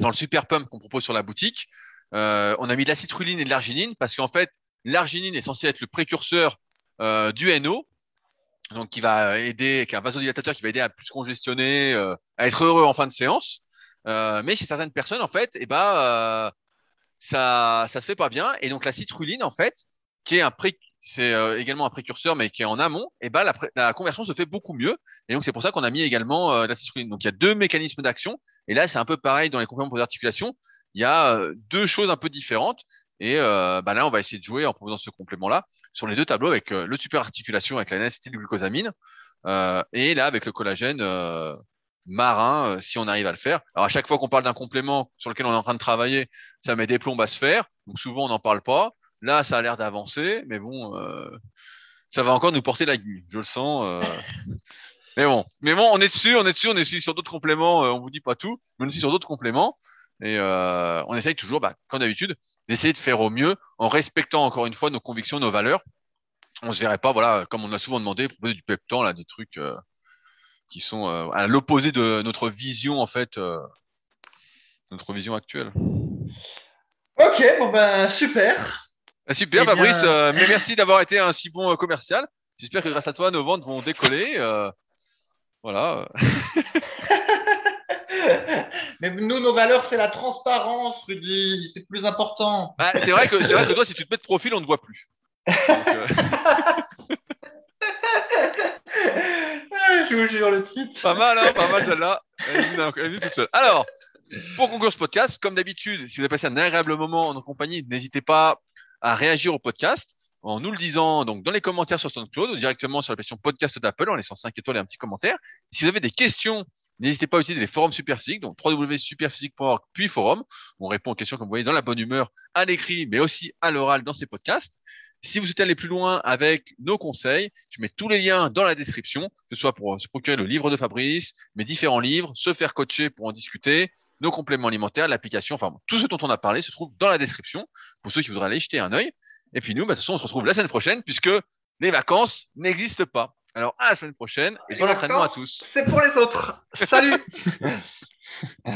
dans le super pump qu'on propose sur la boutique, euh, on a mis de la citruline et de l'arginine parce qu'en fait, l'arginine est censée être le précurseur euh, du NO, donc qui va aider, qui est un vasodilatateur qui va aider à plus congestionner, euh, à être heureux en fin de séance. mais chez certaines personnes, en fait, eh ben, ça, ça se fait pas bien. Et donc la citruline, en fait, qui est un c'est euh, également un précurseur, mais qui est en amont, et ben la, conversion se fait beaucoup mieux. Et donc c'est pour ça qu'on a mis également euh, l'acétylcholine. Donc il y a deux mécanismes d'action. Et là c'est un peu pareil dans les compléments pour l'articulation. Il y a euh, deux choses un peu différentes. Et euh, bah là, on va essayer de jouer en proposant ce complément-là sur les deux tableaux avec euh, le super articulation avec la glucosamine euh, et là avec le collagène marin si on arrive à le faire. Alors à chaque fois qu'on parle d'un complément sur lequel on est en train de travailler, ça met des plombes à se faire. Donc souvent on n'en parle pas. Là, ça a l'air d'avancer, mais bon, euh, ça va encore nous porter la gueule. Je le sens. euh. *laughs* Mais bon, mais bon, on est dessus, on est dessus, on est dessus sur d'autres compléments. euh, on vous dit pas tout, mais on est dessus sur d'autres compléments. Et euh, on essaye toujours, bah, comme d'habitude, d'essayer de faire au mieux en respectant encore une fois nos convictions, nos valeurs. On se verrait pas, voilà, comme on a souvent demandé, proposer du peptan, là, des trucs euh, qui sont euh, à l'opposé de notre vision en fait, euh, notre vision actuelle. Ok, bon ben super. Ah, super, Eh bien- Fabrice, euh, mais merci d'avoir été un si bon euh, commercial. J'espère que grâce à toi, nos ventes vont décoller. euh, voilà. *laughs* Mais nous, nos valeurs, c'est la transparence, Rudy. C'est plus important. Bah, c'est vrai que c'est vrai que toi, si tu te mets de profil, on ne te voit plus. Donc, euh, *laughs* Je vous jure le titre. pas mal, hein, pas mal celle-là. Elle est toute seule. Alors, pour conclure ce podcast, comme d'habitude, si vous avez passé un agréable moment en compagnie, n'hésitez pas à réagir au podcast en nous le disant donc dans les commentaires sur SoundCloud ou directement sur l'application podcast d'Apple en laissant 5 étoiles et un petit commentaire. Si vous avez des questions, n'hésitez pas à utiliser les forums Superphysique, donc www.superphysique.org puis forum. On répond aux questions comme vous voyez dans la bonne humeur à l'écrit, mais aussi à l'oral dans ces podcasts. Si vous souhaitez aller plus loin avec nos conseils, je mets tous les liens dans la description, que ce soit pour se procurer le livre de Fabrice, mes différents livres, se faire coacher pour en discuter, nos compléments alimentaires, l'application, enfin tout ce dont on a parlé se trouve dans la description pour ceux qui voudraient aller jeter un œil. Et puis nous, bah, de toute façon, on se retrouve la semaine prochaine puisque les vacances n'existent pas. Alors à la semaine prochaine et Les bon entraînement à tous. C'est pour les autres. Salut *laughs*